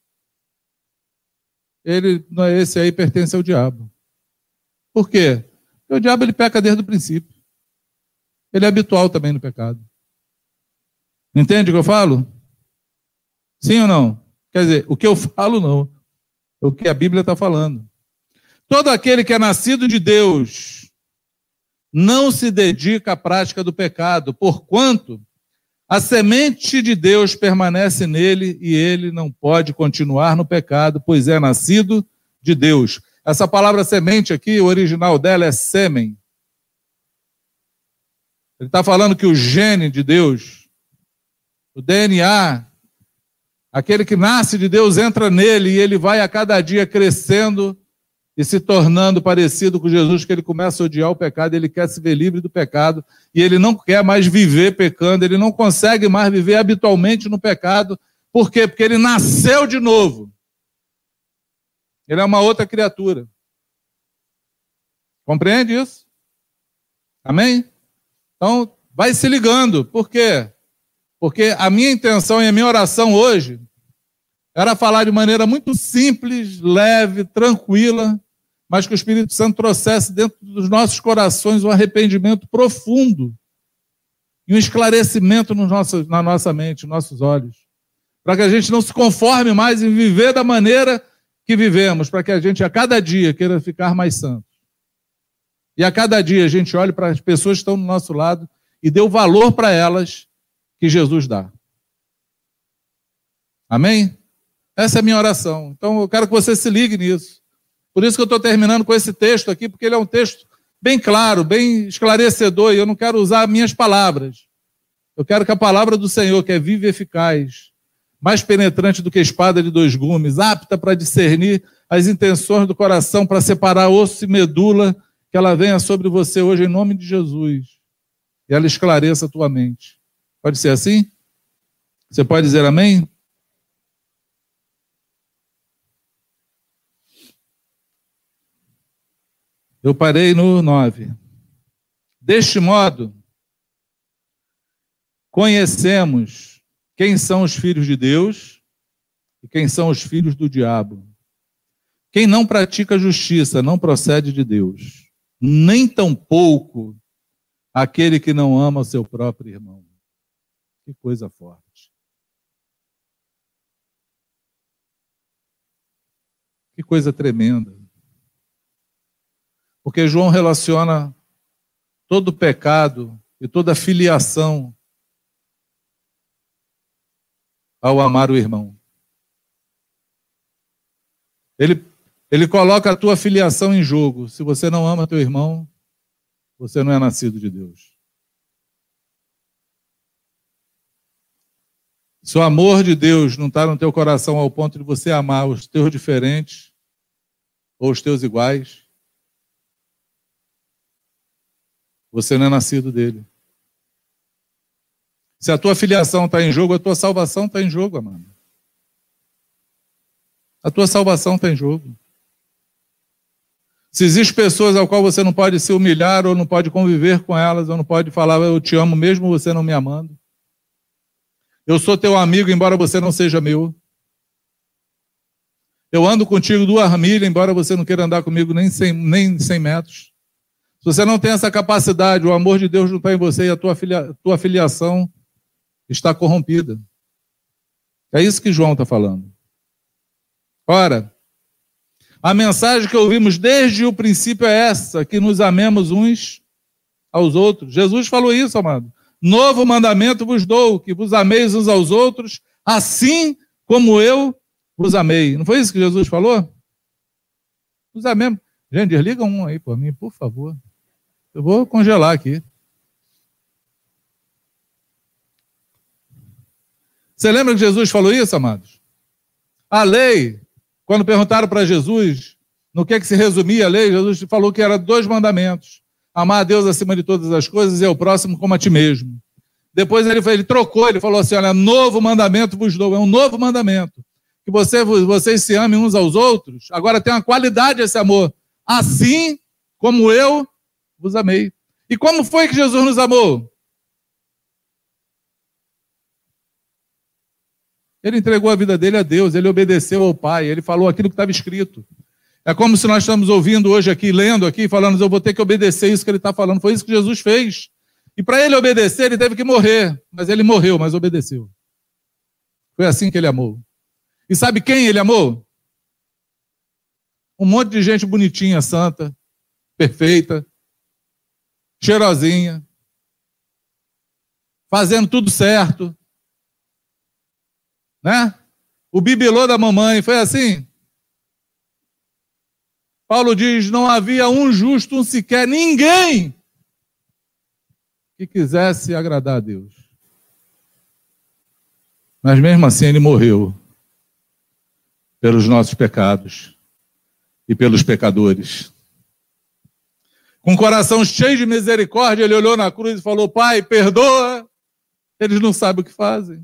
Ele é esse aí pertence ao diabo. Por quê? Porque o diabo ele peca desde o princípio. Ele é habitual também no pecado. Entende o que eu falo? Sim ou não? Quer dizer, o que eu falo não. O que a Bíblia está falando. Todo aquele que é nascido de Deus não se dedica à prática do pecado, porquanto a semente de Deus permanece nele e ele não pode continuar no pecado, pois é nascido de Deus. Essa palavra semente aqui, o original dela é sêmen. Ele está falando que o gene de Deus, o DNA Aquele que nasce de Deus entra nele e ele vai a cada dia crescendo e se tornando parecido com Jesus, que ele começa a odiar o pecado, ele quer se ver livre do pecado e ele não quer mais viver pecando, ele não consegue mais viver habitualmente no pecado. Por quê? Porque ele nasceu de novo. Ele é uma outra criatura. Compreende isso? Amém? Então, vai se ligando. Por quê? Porque a minha intenção e a minha oração hoje era falar de maneira muito simples, leve, tranquila, mas que o Espírito Santo trouxesse dentro dos nossos corações um arrependimento profundo e um esclarecimento na nossa mente, nos nossos olhos. Para que a gente não se conforme mais em viver da maneira que vivemos, para que a gente a cada dia queira ficar mais santo. E a cada dia a gente olhe para as pessoas que estão do nosso lado e dê o valor para elas que Jesus dá. Amém? Essa é a minha oração. Então eu quero que você se ligue nisso. Por isso que eu estou terminando com esse texto aqui, porque ele é um texto bem claro, bem esclarecedor, e eu não quero usar minhas palavras. Eu quero que a palavra do Senhor, que é viva e eficaz, mais penetrante do que espada de dois gumes, apta para discernir as intenções do coração, para separar osso e medula, que ela venha sobre você hoje em nome de Jesus. E ela esclareça a tua mente. Pode ser assim? Você pode dizer amém? Eu parei no 9. Deste modo, conhecemos quem são os filhos de Deus e quem são os filhos do diabo. Quem não pratica justiça não procede de Deus, nem tampouco aquele que não ama o seu próprio irmão. Que coisa forte. Que coisa tremenda. Porque João relaciona todo pecado e toda filiação ao amar o irmão. Ele, ele coloca a tua filiação em jogo. Se você não ama teu irmão, você não é nascido de Deus. Se o amor de Deus não está no teu coração ao ponto de você amar os teus diferentes ou os teus iguais, você não é nascido dele. Se a tua filiação está em jogo, a tua salvação está em jogo, amado. A tua salvação está em jogo. Se existem pessoas ao qual você não pode se humilhar, ou não pode conviver com elas, ou não pode falar, eu te amo, mesmo você não me amando. Eu sou teu amigo, embora você não seja meu. Eu ando contigo duas milhas, embora você não queira andar comigo nem 100, nem 100 metros. Se você não tem essa capacidade, o amor de Deus não está em você e a tua, filia, tua filiação está corrompida. É isso que João está falando. Ora, A mensagem que ouvimos desde o princípio é essa: que nos amemos uns aos outros. Jesus falou isso, amado. Novo mandamento vos dou, que vos ameis uns aos outros, assim como eu vos amei. Não foi isso que Jesus falou? Nos amemos. Gente, desliga um aí por mim, por favor. Eu vou congelar aqui. Você lembra que Jesus falou isso, amados? A lei, quando perguntaram para Jesus no que, é que se resumia a lei, Jesus falou que era dois mandamentos: amar a Deus acima de todas as coisas e ao próximo como a ti mesmo. Depois ele, ele trocou, ele falou assim: olha, novo mandamento vos dou, é um novo mandamento. Que você, vocês se amem uns aos outros. Agora tem uma qualidade esse amor. Assim como eu vos amei. E como foi que Jesus nos amou? Ele entregou a vida dele a Deus, ele obedeceu ao Pai, ele falou aquilo que estava escrito. É como se nós estamos ouvindo hoje aqui, lendo aqui, falando, eu vou ter que obedecer isso que ele está falando. Foi isso que Jesus fez. E para ele obedecer, ele teve que morrer. Mas ele morreu, mas obedeceu. Foi assim que ele amou. E sabe quem ele amou? Um monte de gente bonitinha, santa, perfeita, cheirosinha, fazendo tudo certo, né? O bibelô da mamãe, foi assim? Paulo diz: não havia um justo, um sequer, ninguém que quisesse agradar a Deus. Mas mesmo assim ele morreu pelos nossos pecados e pelos pecadores. Com o coração cheio de misericórdia, ele olhou na cruz e falou: Pai, perdoa. Eles não sabem o que fazem.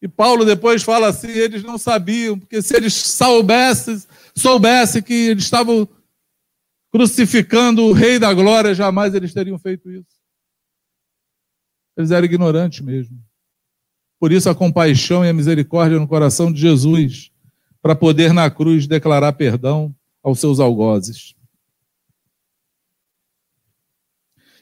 E Paulo depois fala assim: eles não sabiam, porque se eles soubessem, soubessem que eles estavam crucificando o Rei da Glória, jamais eles teriam feito isso. Eles eram ignorantes mesmo. Por isso a compaixão e a misericórdia no coração de Jesus, para poder na cruz declarar perdão aos seus algozes.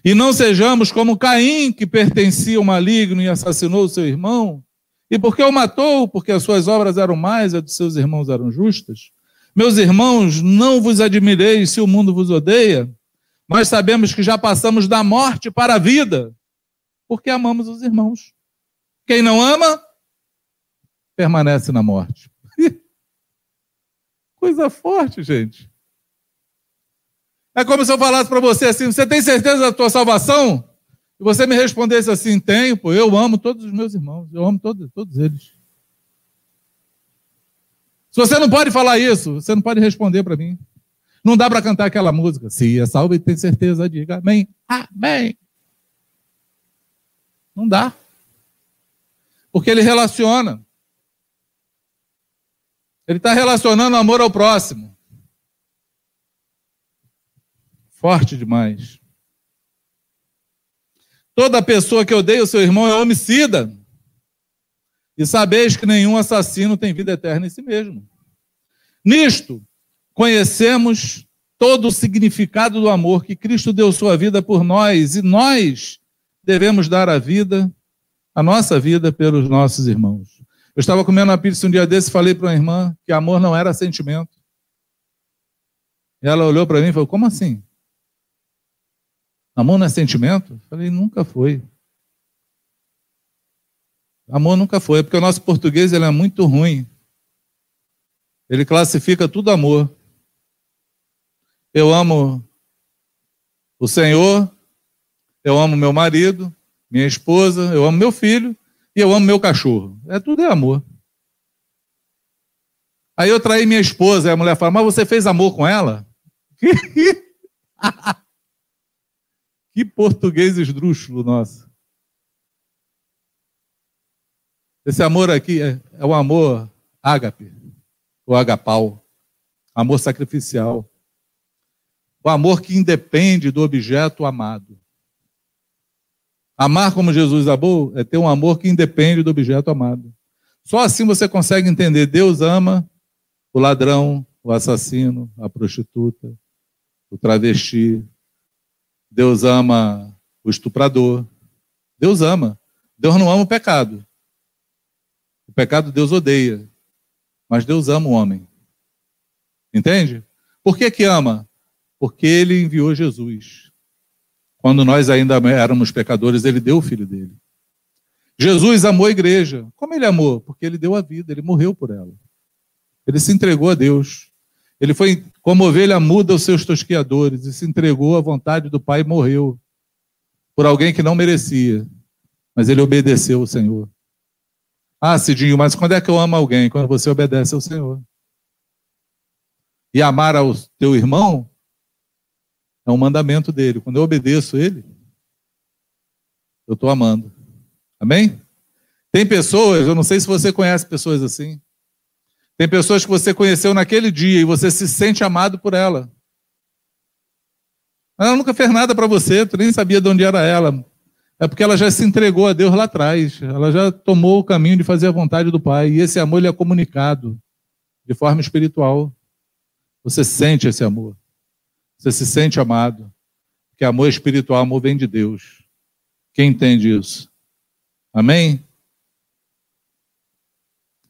E não sejamos como Caim, que pertencia ao maligno e assassinou seu irmão, e porque o matou? Porque as suas obras eram mais, as dos seus irmãos eram justas? Meus irmãos, não vos admireis se o mundo vos odeia. Nós sabemos que já passamos da morte para a vida, porque amamos os irmãos. Quem não ama, permanece na morte. Coisa forte, gente. É como se eu falasse para você assim: você tem certeza da tua salvação? e você me respondesse assim: tenho, pô, eu amo todos os meus irmãos, eu amo todos, todos eles. Se você não pode falar isso, você não pode responder para mim. Não dá para cantar aquela música. Se é salvo e tem certeza, diga amém. Amém. Não dá. Porque ele relaciona. Ele está relacionando amor ao próximo. Forte demais. Toda pessoa que odeia o seu irmão é homicida. E sabeis que nenhum assassino tem vida eterna em si mesmo. Nisto, conhecemos todo o significado do amor que Cristo deu sua vida por nós e nós devemos dar a vida, a nossa vida, pelos nossos irmãos. Eu estava comendo uma pizza um dia desse e falei para uma irmã que amor não era sentimento. E ela olhou para mim e falou: Como assim? Amor não é sentimento? Eu falei, nunca foi. Amor nunca foi, porque o nosso português ele é muito ruim. Ele classifica tudo amor. Eu amo o Senhor, eu amo meu marido, minha esposa, eu amo meu filho e eu amo meu cachorro. É tudo é amor. Aí eu traí minha esposa, e a mulher fala: Mas você fez amor com ela? [LAUGHS] Que português esdrúxulo nosso. Esse amor aqui é, é o amor ágape, o agapau, amor sacrificial. O amor que independe do objeto amado. Amar como Jesus amou é ter um amor que independe do objeto amado. Só assim você consegue entender. Deus ama o ladrão, o assassino, a prostituta, o travesti, Deus ama o estuprador. Deus ama. Deus não ama o pecado. O pecado Deus odeia. Mas Deus ama o homem. Entende? Por que que ama? Porque ele enviou Jesus. Quando nós ainda éramos pecadores, ele deu o filho dele. Jesus amou a igreja. Como ele amou? Porque ele deu a vida, ele morreu por ela. Ele se entregou a Deus. Ele foi como ovelha muda os seus tosqueadores e se entregou à vontade do Pai e morreu por alguém que não merecia. Mas ele obedeceu ao Senhor. Ah, Cidinho, mas quando é que eu amo alguém? Quando você obedece ao Senhor. E amar ao teu irmão é um mandamento dele. Quando eu obedeço ele, eu estou amando. Amém? Tem pessoas, eu não sei se você conhece pessoas assim. Tem pessoas que você conheceu naquele dia e você se sente amado por ela. Ela nunca fez nada para você, tu nem sabia de onde era ela. É porque ela já se entregou a Deus lá atrás. Ela já tomou o caminho de fazer a vontade do Pai. E esse amor ele é comunicado de forma espiritual. Você sente esse amor. Você se sente amado. Porque amor espiritual, amor vem de Deus. Quem entende isso? Amém?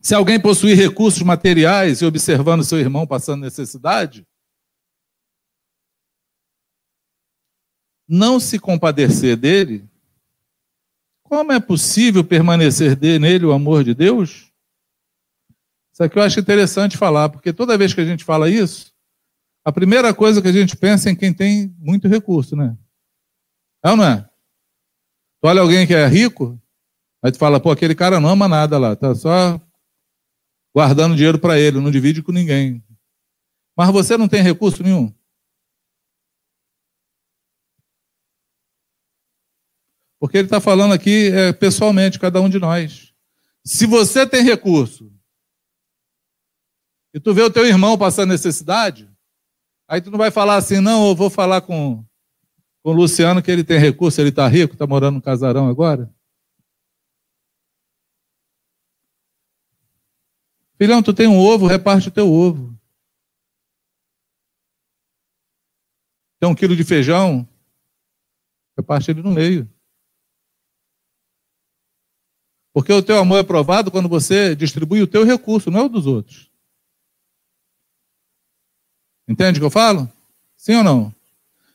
Se alguém possuir recursos materiais e observando seu irmão passando necessidade, não se compadecer dele, como é possível permanecer nele o amor de Deus? Isso aqui eu acho interessante falar, porque toda vez que a gente fala isso, a primeira coisa que a gente pensa é em quem tem muito recurso, né? É ou não é? Tu olha alguém que é rico, Aí tu fala, pô, aquele cara não ama nada lá, tá só guardando dinheiro para ele, não divide com ninguém. Mas você não tem recurso nenhum. Porque ele está falando aqui é, pessoalmente, cada um de nós. Se você tem recurso e tu vê o teu irmão passando necessidade, aí tu não vai falar assim, não, eu vou falar com, com o Luciano que ele tem recurso, ele está rico, está morando no casarão agora. Filhão, tu tem um ovo, reparte o teu ovo. Tem um quilo de feijão, reparte ele no meio. Porque o teu amor é provado quando você distribui o teu recurso, não é o dos outros. Entende o que eu falo? Sim ou não?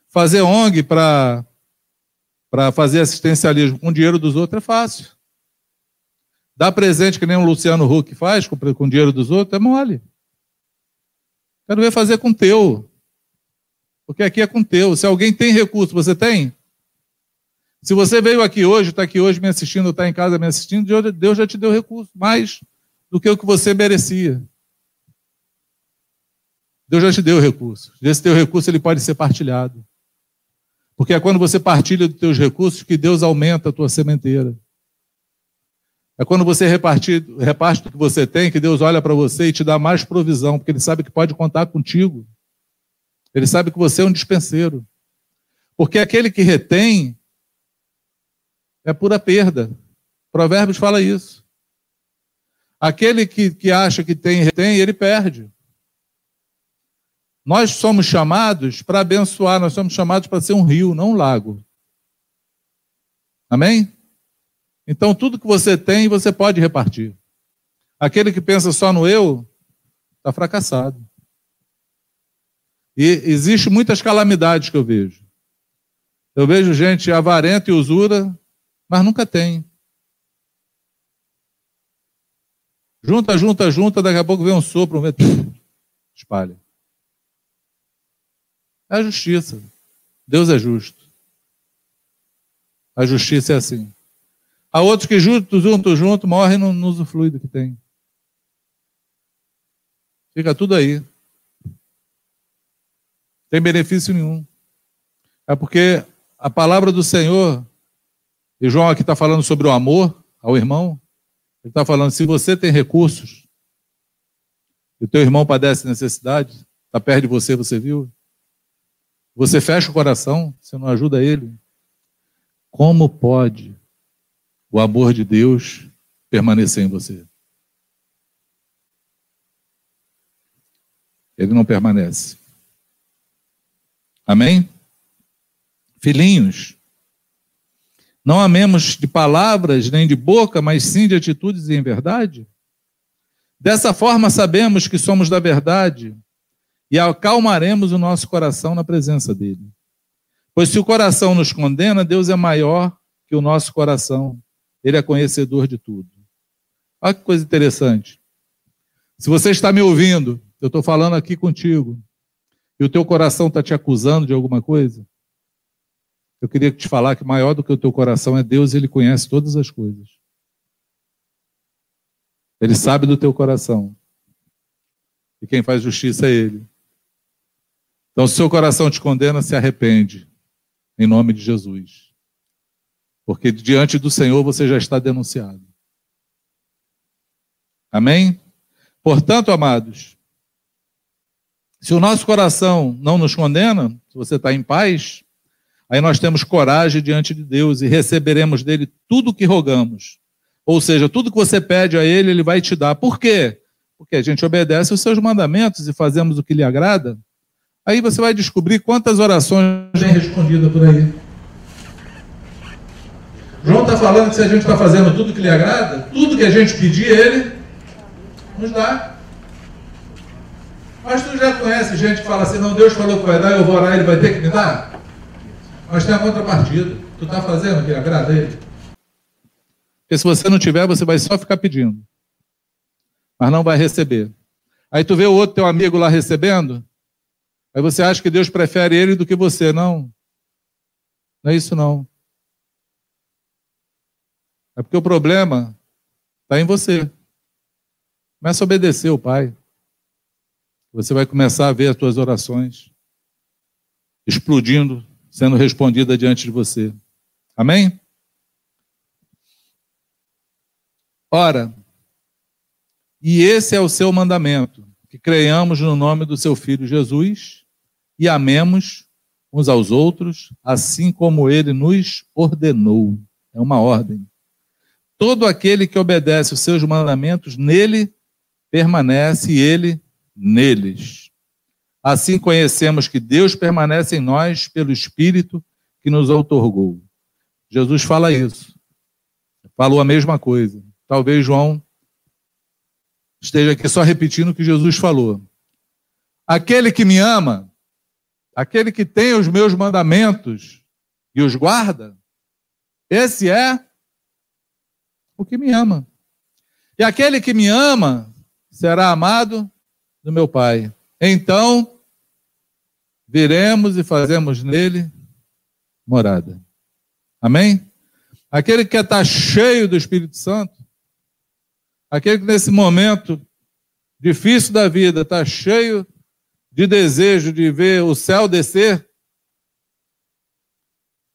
Fazer ONG para fazer assistencialismo com dinheiro dos outros é fácil. Dar presente que nem o Luciano Huck faz com, com dinheiro dos outros é mole. Quero ver fazer com teu. Porque aqui é com teu. Se alguém tem recurso, você tem? Se você veio aqui hoje, está aqui hoje me assistindo, está em casa me assistindo, Deus já te deu recurso, mais do que o que você merecia. Deus já te deu recurso. Esse teu recurso ele pode ser partilhado. Porque é quando você partilha dos teus recursos que Deus aumenta a tua sementeira. É quando você reparte, reparte o que você tem, que Deus olha para você e te dá mais provisão, porque Ele sabe que pode contar contigo. Ele sabe que você é um dispenseiro. Porque aquele que retém é pura perda. Provérbios fala isso. Aquele que, que acha que tem retém, ele perde. Nós somos chamados para abençoar, nós somos chamados para ser um rio, não um lago. Amém? Então, tudo que você tem, você pode repartir. Aquele que pensa só no eu, está fracassado. E existe muitas calamidades que eu vejo. Eu vejo gente avarenta e usura, mas nunca tem. Junta, junta, junta, daqui a pouco vem um sopro, um vento, espalha. É a justiça. Deus é justo. A justiça é assim. Há outros que junto, junto, junto, morrem no, no usufruído que tem. Fica tudo aí. Tem benefício nenhum. É porque a palavra do Senhor, e João aqui está falando sobre o amor ao irmão, ele está falando, se você tem recursos, e o teu irmão padece necessidade, está perto de você, você viu? Você fecha o coração, você não ajuda ele. Como pode o amor de Deus permanecer em você. Ele não permanece. Amém? Filhinhos, não amemos de palavras nem de boca, mas sim de atitudes e em verdade? Dessa forma sabemos que somos da verdade e acalmaremos o nosso coração na presença dele. Pois se o coração nos condena, Deus é maior que o nosso coração. Ele é conhecedor de tudo. Olha que coisa interessante. Se você está me ouvindo, eu estou falando aqui contigo, e o teu coração está te acusando de alguma coisa, eu queria te falar que maior do que o teu coração é Deus, ele conhece todas as coisas. Ele sabe do teu coração. E quem faz justiça é ele. Então, se o seu coração te condena, se arrepende, em nome de Jesus. Porque diante do Senhor você já está denunciado. Amém? Portanto, amados, se o nosso coração não nos condena, se você está em paz, aí nós temos coragem diante de Deus e receberemos dele tudo o que rogamos. Ou seja, tudo que você pede a ele, ele vai te dar. Por quê? Porque a gente obedece os seus mandamentos e fazemos o que lhe agrada. Aí você vai descobrir quantas orações vem respondida por aí. João está falando que se a gente está fazendo tudo que lhe agrada, tudo que a gente pedir, ele nos dá. Mas tu já conhece gente que fala assim, não, Deus falou que vai dar, eu vou orar, ele vai ter que me dar? Mas tem a contrapartida. Tu está fazendo o que agrada a ele? Porque se você não tiver, você vai só ficar pedindo. Mas não vai receber. Aí tu vê o outro teu amigo lá recebendo, aí você acha que Deus prefere ele do que você. Não. Não é isso não. É porque o problema está em você. Começa a obedecer o Pai. Você vai começar a ver as suas orações explodindo, sendo respondidas diante de você. Amém? Ora, e esse é o seu mandamento, que creiamos no nome do seu Filho Jesus e amemos uns aos outros, assim como ele nos ordenou. É uma ordem. Todo aquele que obedece os seus mandamentos, nele permanece e ele neles. Assim conhecemos que Deus permanece em nós pelo Espírito que nos outorgou. Jesus fala isso. Falou a mesma coisa. Talvez João esteja aqui só repetindo o que Jesus falou. Aquele que me ama, aquele que tem os meus mandamentos e os guarda, esse é o que me ama. E aquele que me ama será amado do meu Pai. Então, viremos e fazemos nele morada. Amém? Aquele que está cheio do Espírito Santo, aquele que nesse momento difícil da vida está cheio de desejo de ver o céu descer,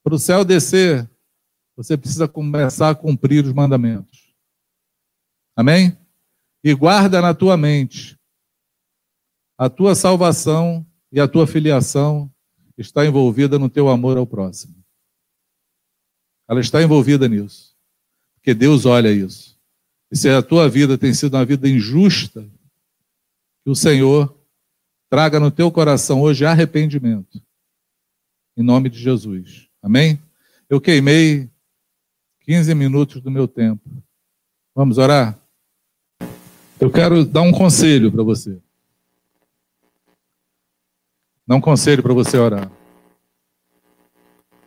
para o céu descer, você precisa começar a cumprir os mandamentos. Amém? E guarda na tua mente a tua salvação e a tua filiação está envolvida no teu amor ao próximo. Ela está envolvida nisso. Porque Deus olha isso. E se a tua vida tem sido uma vida injusta, que o Senhor traga no teu coração hoje arrependimento. Em nome de Jesus. Amém? Eu queimei 15 minutos do meu tempo. Vamos orar? Eu quero dar um conselho para você. Dar um conselho para você orar.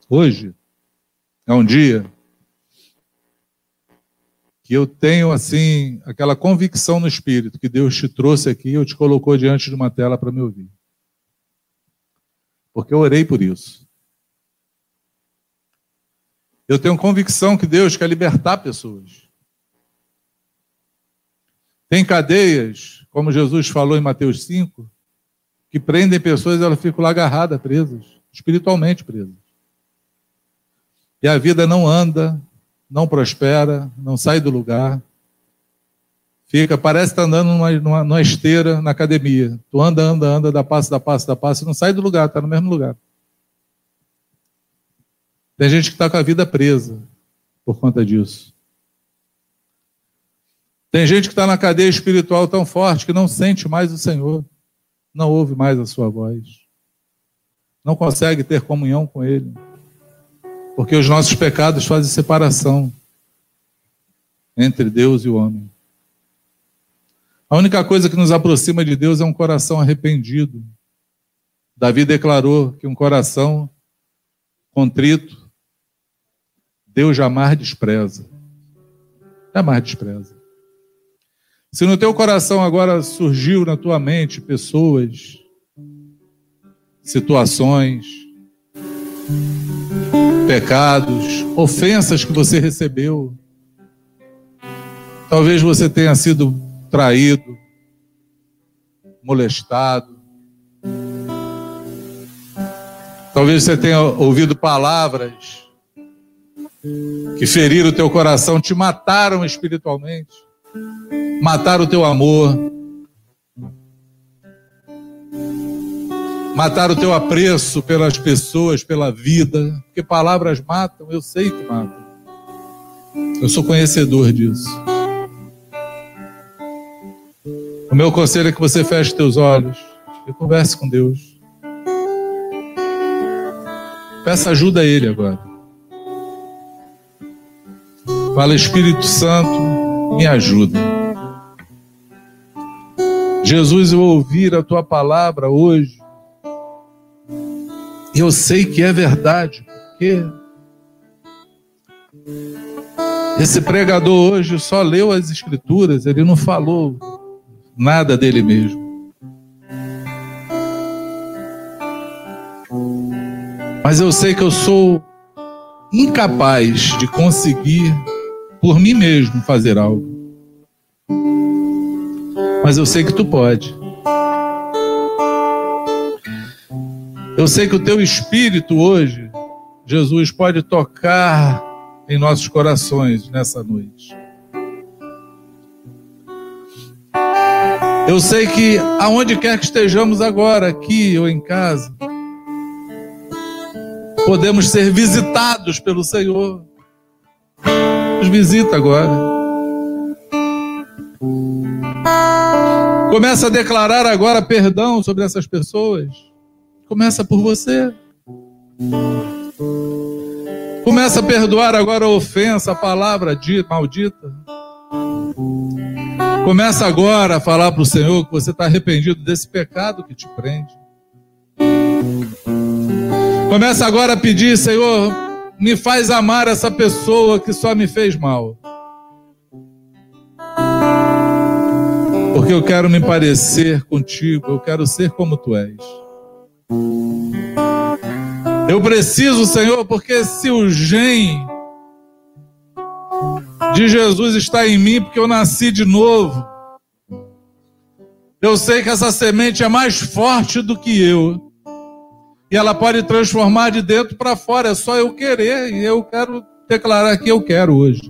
Hoje é um dia que eu tenho assim aquela convicção no espírito que Deus te trouxe aqui e te colocou diante de uma tela para me ouvir. Porque eu orei por isso. Eu tenho convicção que Deus quer libertar pessoas. Tem cadeias, como Jesus falou em Mateus 5, que prendem pessoas e elas ficam lá agarradas, presas, espiritualmente presas. E a vida não anda, não prospera, não sai do lugar. Fica, parece estar tá andando numa, numa, numa, esteira na academia. Tu anda, anda, anda, dá passo, dá passo, dá passo, não sai do lugar, está no mesmo lugar. Tem gente que está com a vida presa por conta disso. Tem gente que está na cadeia espiritual tão forte que não sente mais o Senhor não ouve mais a sua voz, não consegue ter comunhão com Ele, porque os nossos pecados fazem separação entre Deus e o homem. A única coisa que nos aproxima de Deus é um coração arrependido. Davi declarou que um coração contrito, Deus jamais despreza. Jamais despreza. Se no teu coração agora surgiu na tua mente pessoas, situações, pecados, ofensas que você recebeu, talvez você tenha sido traído, molestado, talvez você tenha ouvido palavras que feriram o teu coração, te mataram espiritualmente matar o teu amor, matar o teu apreço pelas pessoas, pela vida, porque palavras matam, eu sei que matam. Eu sou conhecedor disso. O meu conselho é que você feche teus olhos e converse com Deus. Peça ajuda a Ele agora. Fala, Espírito Santo, me ajuda. Jesus, eu ouvir a tua palavra hoje, eu sei que é verdade, porque esse pregador hoje só leu as Escrituras, ele não falou nada dele mesmo. Mas eu sei que eu sou incapaz de conseguir por mim mesmo fazer algo mas eu sei que tu pode. Eu sei que o teu espírito hoje, Jesus, pode tocar em nossos corações nessa noite. Eu sei que aonde quer que estejamos agora, aqui ou em casa, podemos ser visitados pelo Senhor. Nos visita agora. Começa a declarar agora perdão sobre essas pessoas. Começa por você. Começa a perdoar agora a ofensa, a palavra dita, maldita. Começa agora a falar para o Senhor que você está arrependido desse pecado que te prende. Começa agora a pedir, Senhor, me faz amar essa pessoa que só me fez mal. porque eu quero me parecer contigo, eu quero ser como tu és. Eu preciso, Senhor, porque se o gen de Jesus está em mim, porque eu nasci de novo, eu sei que essa semente é mais forte do que eu. E ela pode transformar de dentro para fora, é só eu querer, e eu quero declarar que eu quero hoje.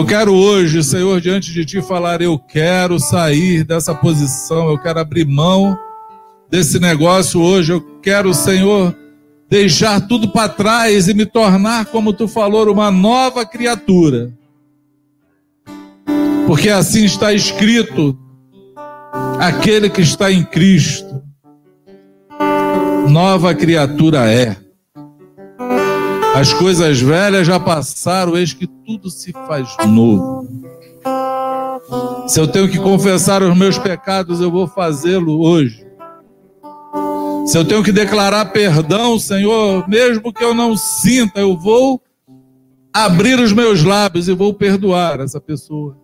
Eu quero hoje, Senhor, diante de Ti falar: eu quero sair dessa posição, eu quero abrir mão desse negócio hoje. Eu quero, Senhor, deixar tudo para trás e me tornar, como Tu falou, uma nova criatura. Porque assim está escrito: aquele que está em Cristo, nova criatura é. As coisas velhas já passaram, eis que tudo se faz novo. Se eu tenho que confessar os meus pecados, eu vou fazê-lo hoje. Se eu tenho que declarar perdão, Senhor, mesmo que eu não sinta, eu vou abrir os meus lábios e vou perdoar essa pessoa.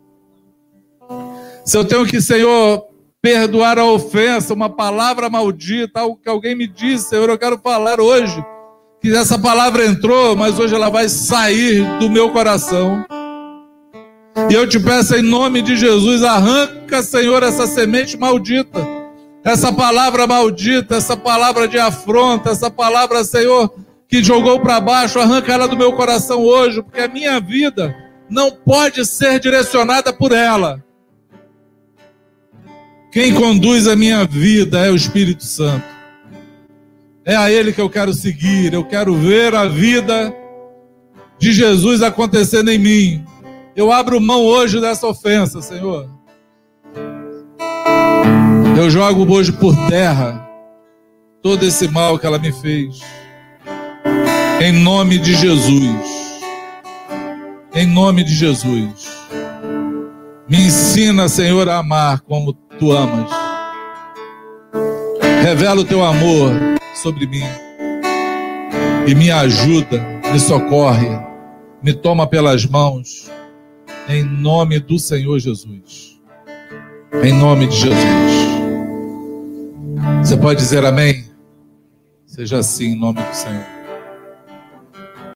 Se eu tenho que, Senhor, perdoar a ofensa, uma palavra maldita, algo que alguém me disse, Senhor, eu quero falar hoje que essa palavra entrou, mas hoje ela vai sair do meu coração. E eu te peço em nome de Jesus, arranca, Senhor, essa semente maldita, essa palavra maldita, essa palavra de afronta, essa palavra, Senhor, que jogou para baixo, arranca ela do meu coração hoje, porque a minha vida não pode ser direcionada por ela. Quem conduz a minha vida é o Espírito Santo. É a Ele que eu quero seguir. Eu quero ver a vida de Jesus acontecendo em mim. Eu abro mão hoje dessa ofensa, Senhor. Eu jogo hoje por terra todo esse mal que ela me fez. Em nome de Jesus. Em nome de Jesus. Me ensina, Senhor, a amar como tu amas. Revela o teu amor sobre mim e me ajuda, me socorre, me toma pelas mãos, em nome do Senhor Jesus. Em nome de Jesus. Você pode dizer amém? Seja assim em nome do Senhor.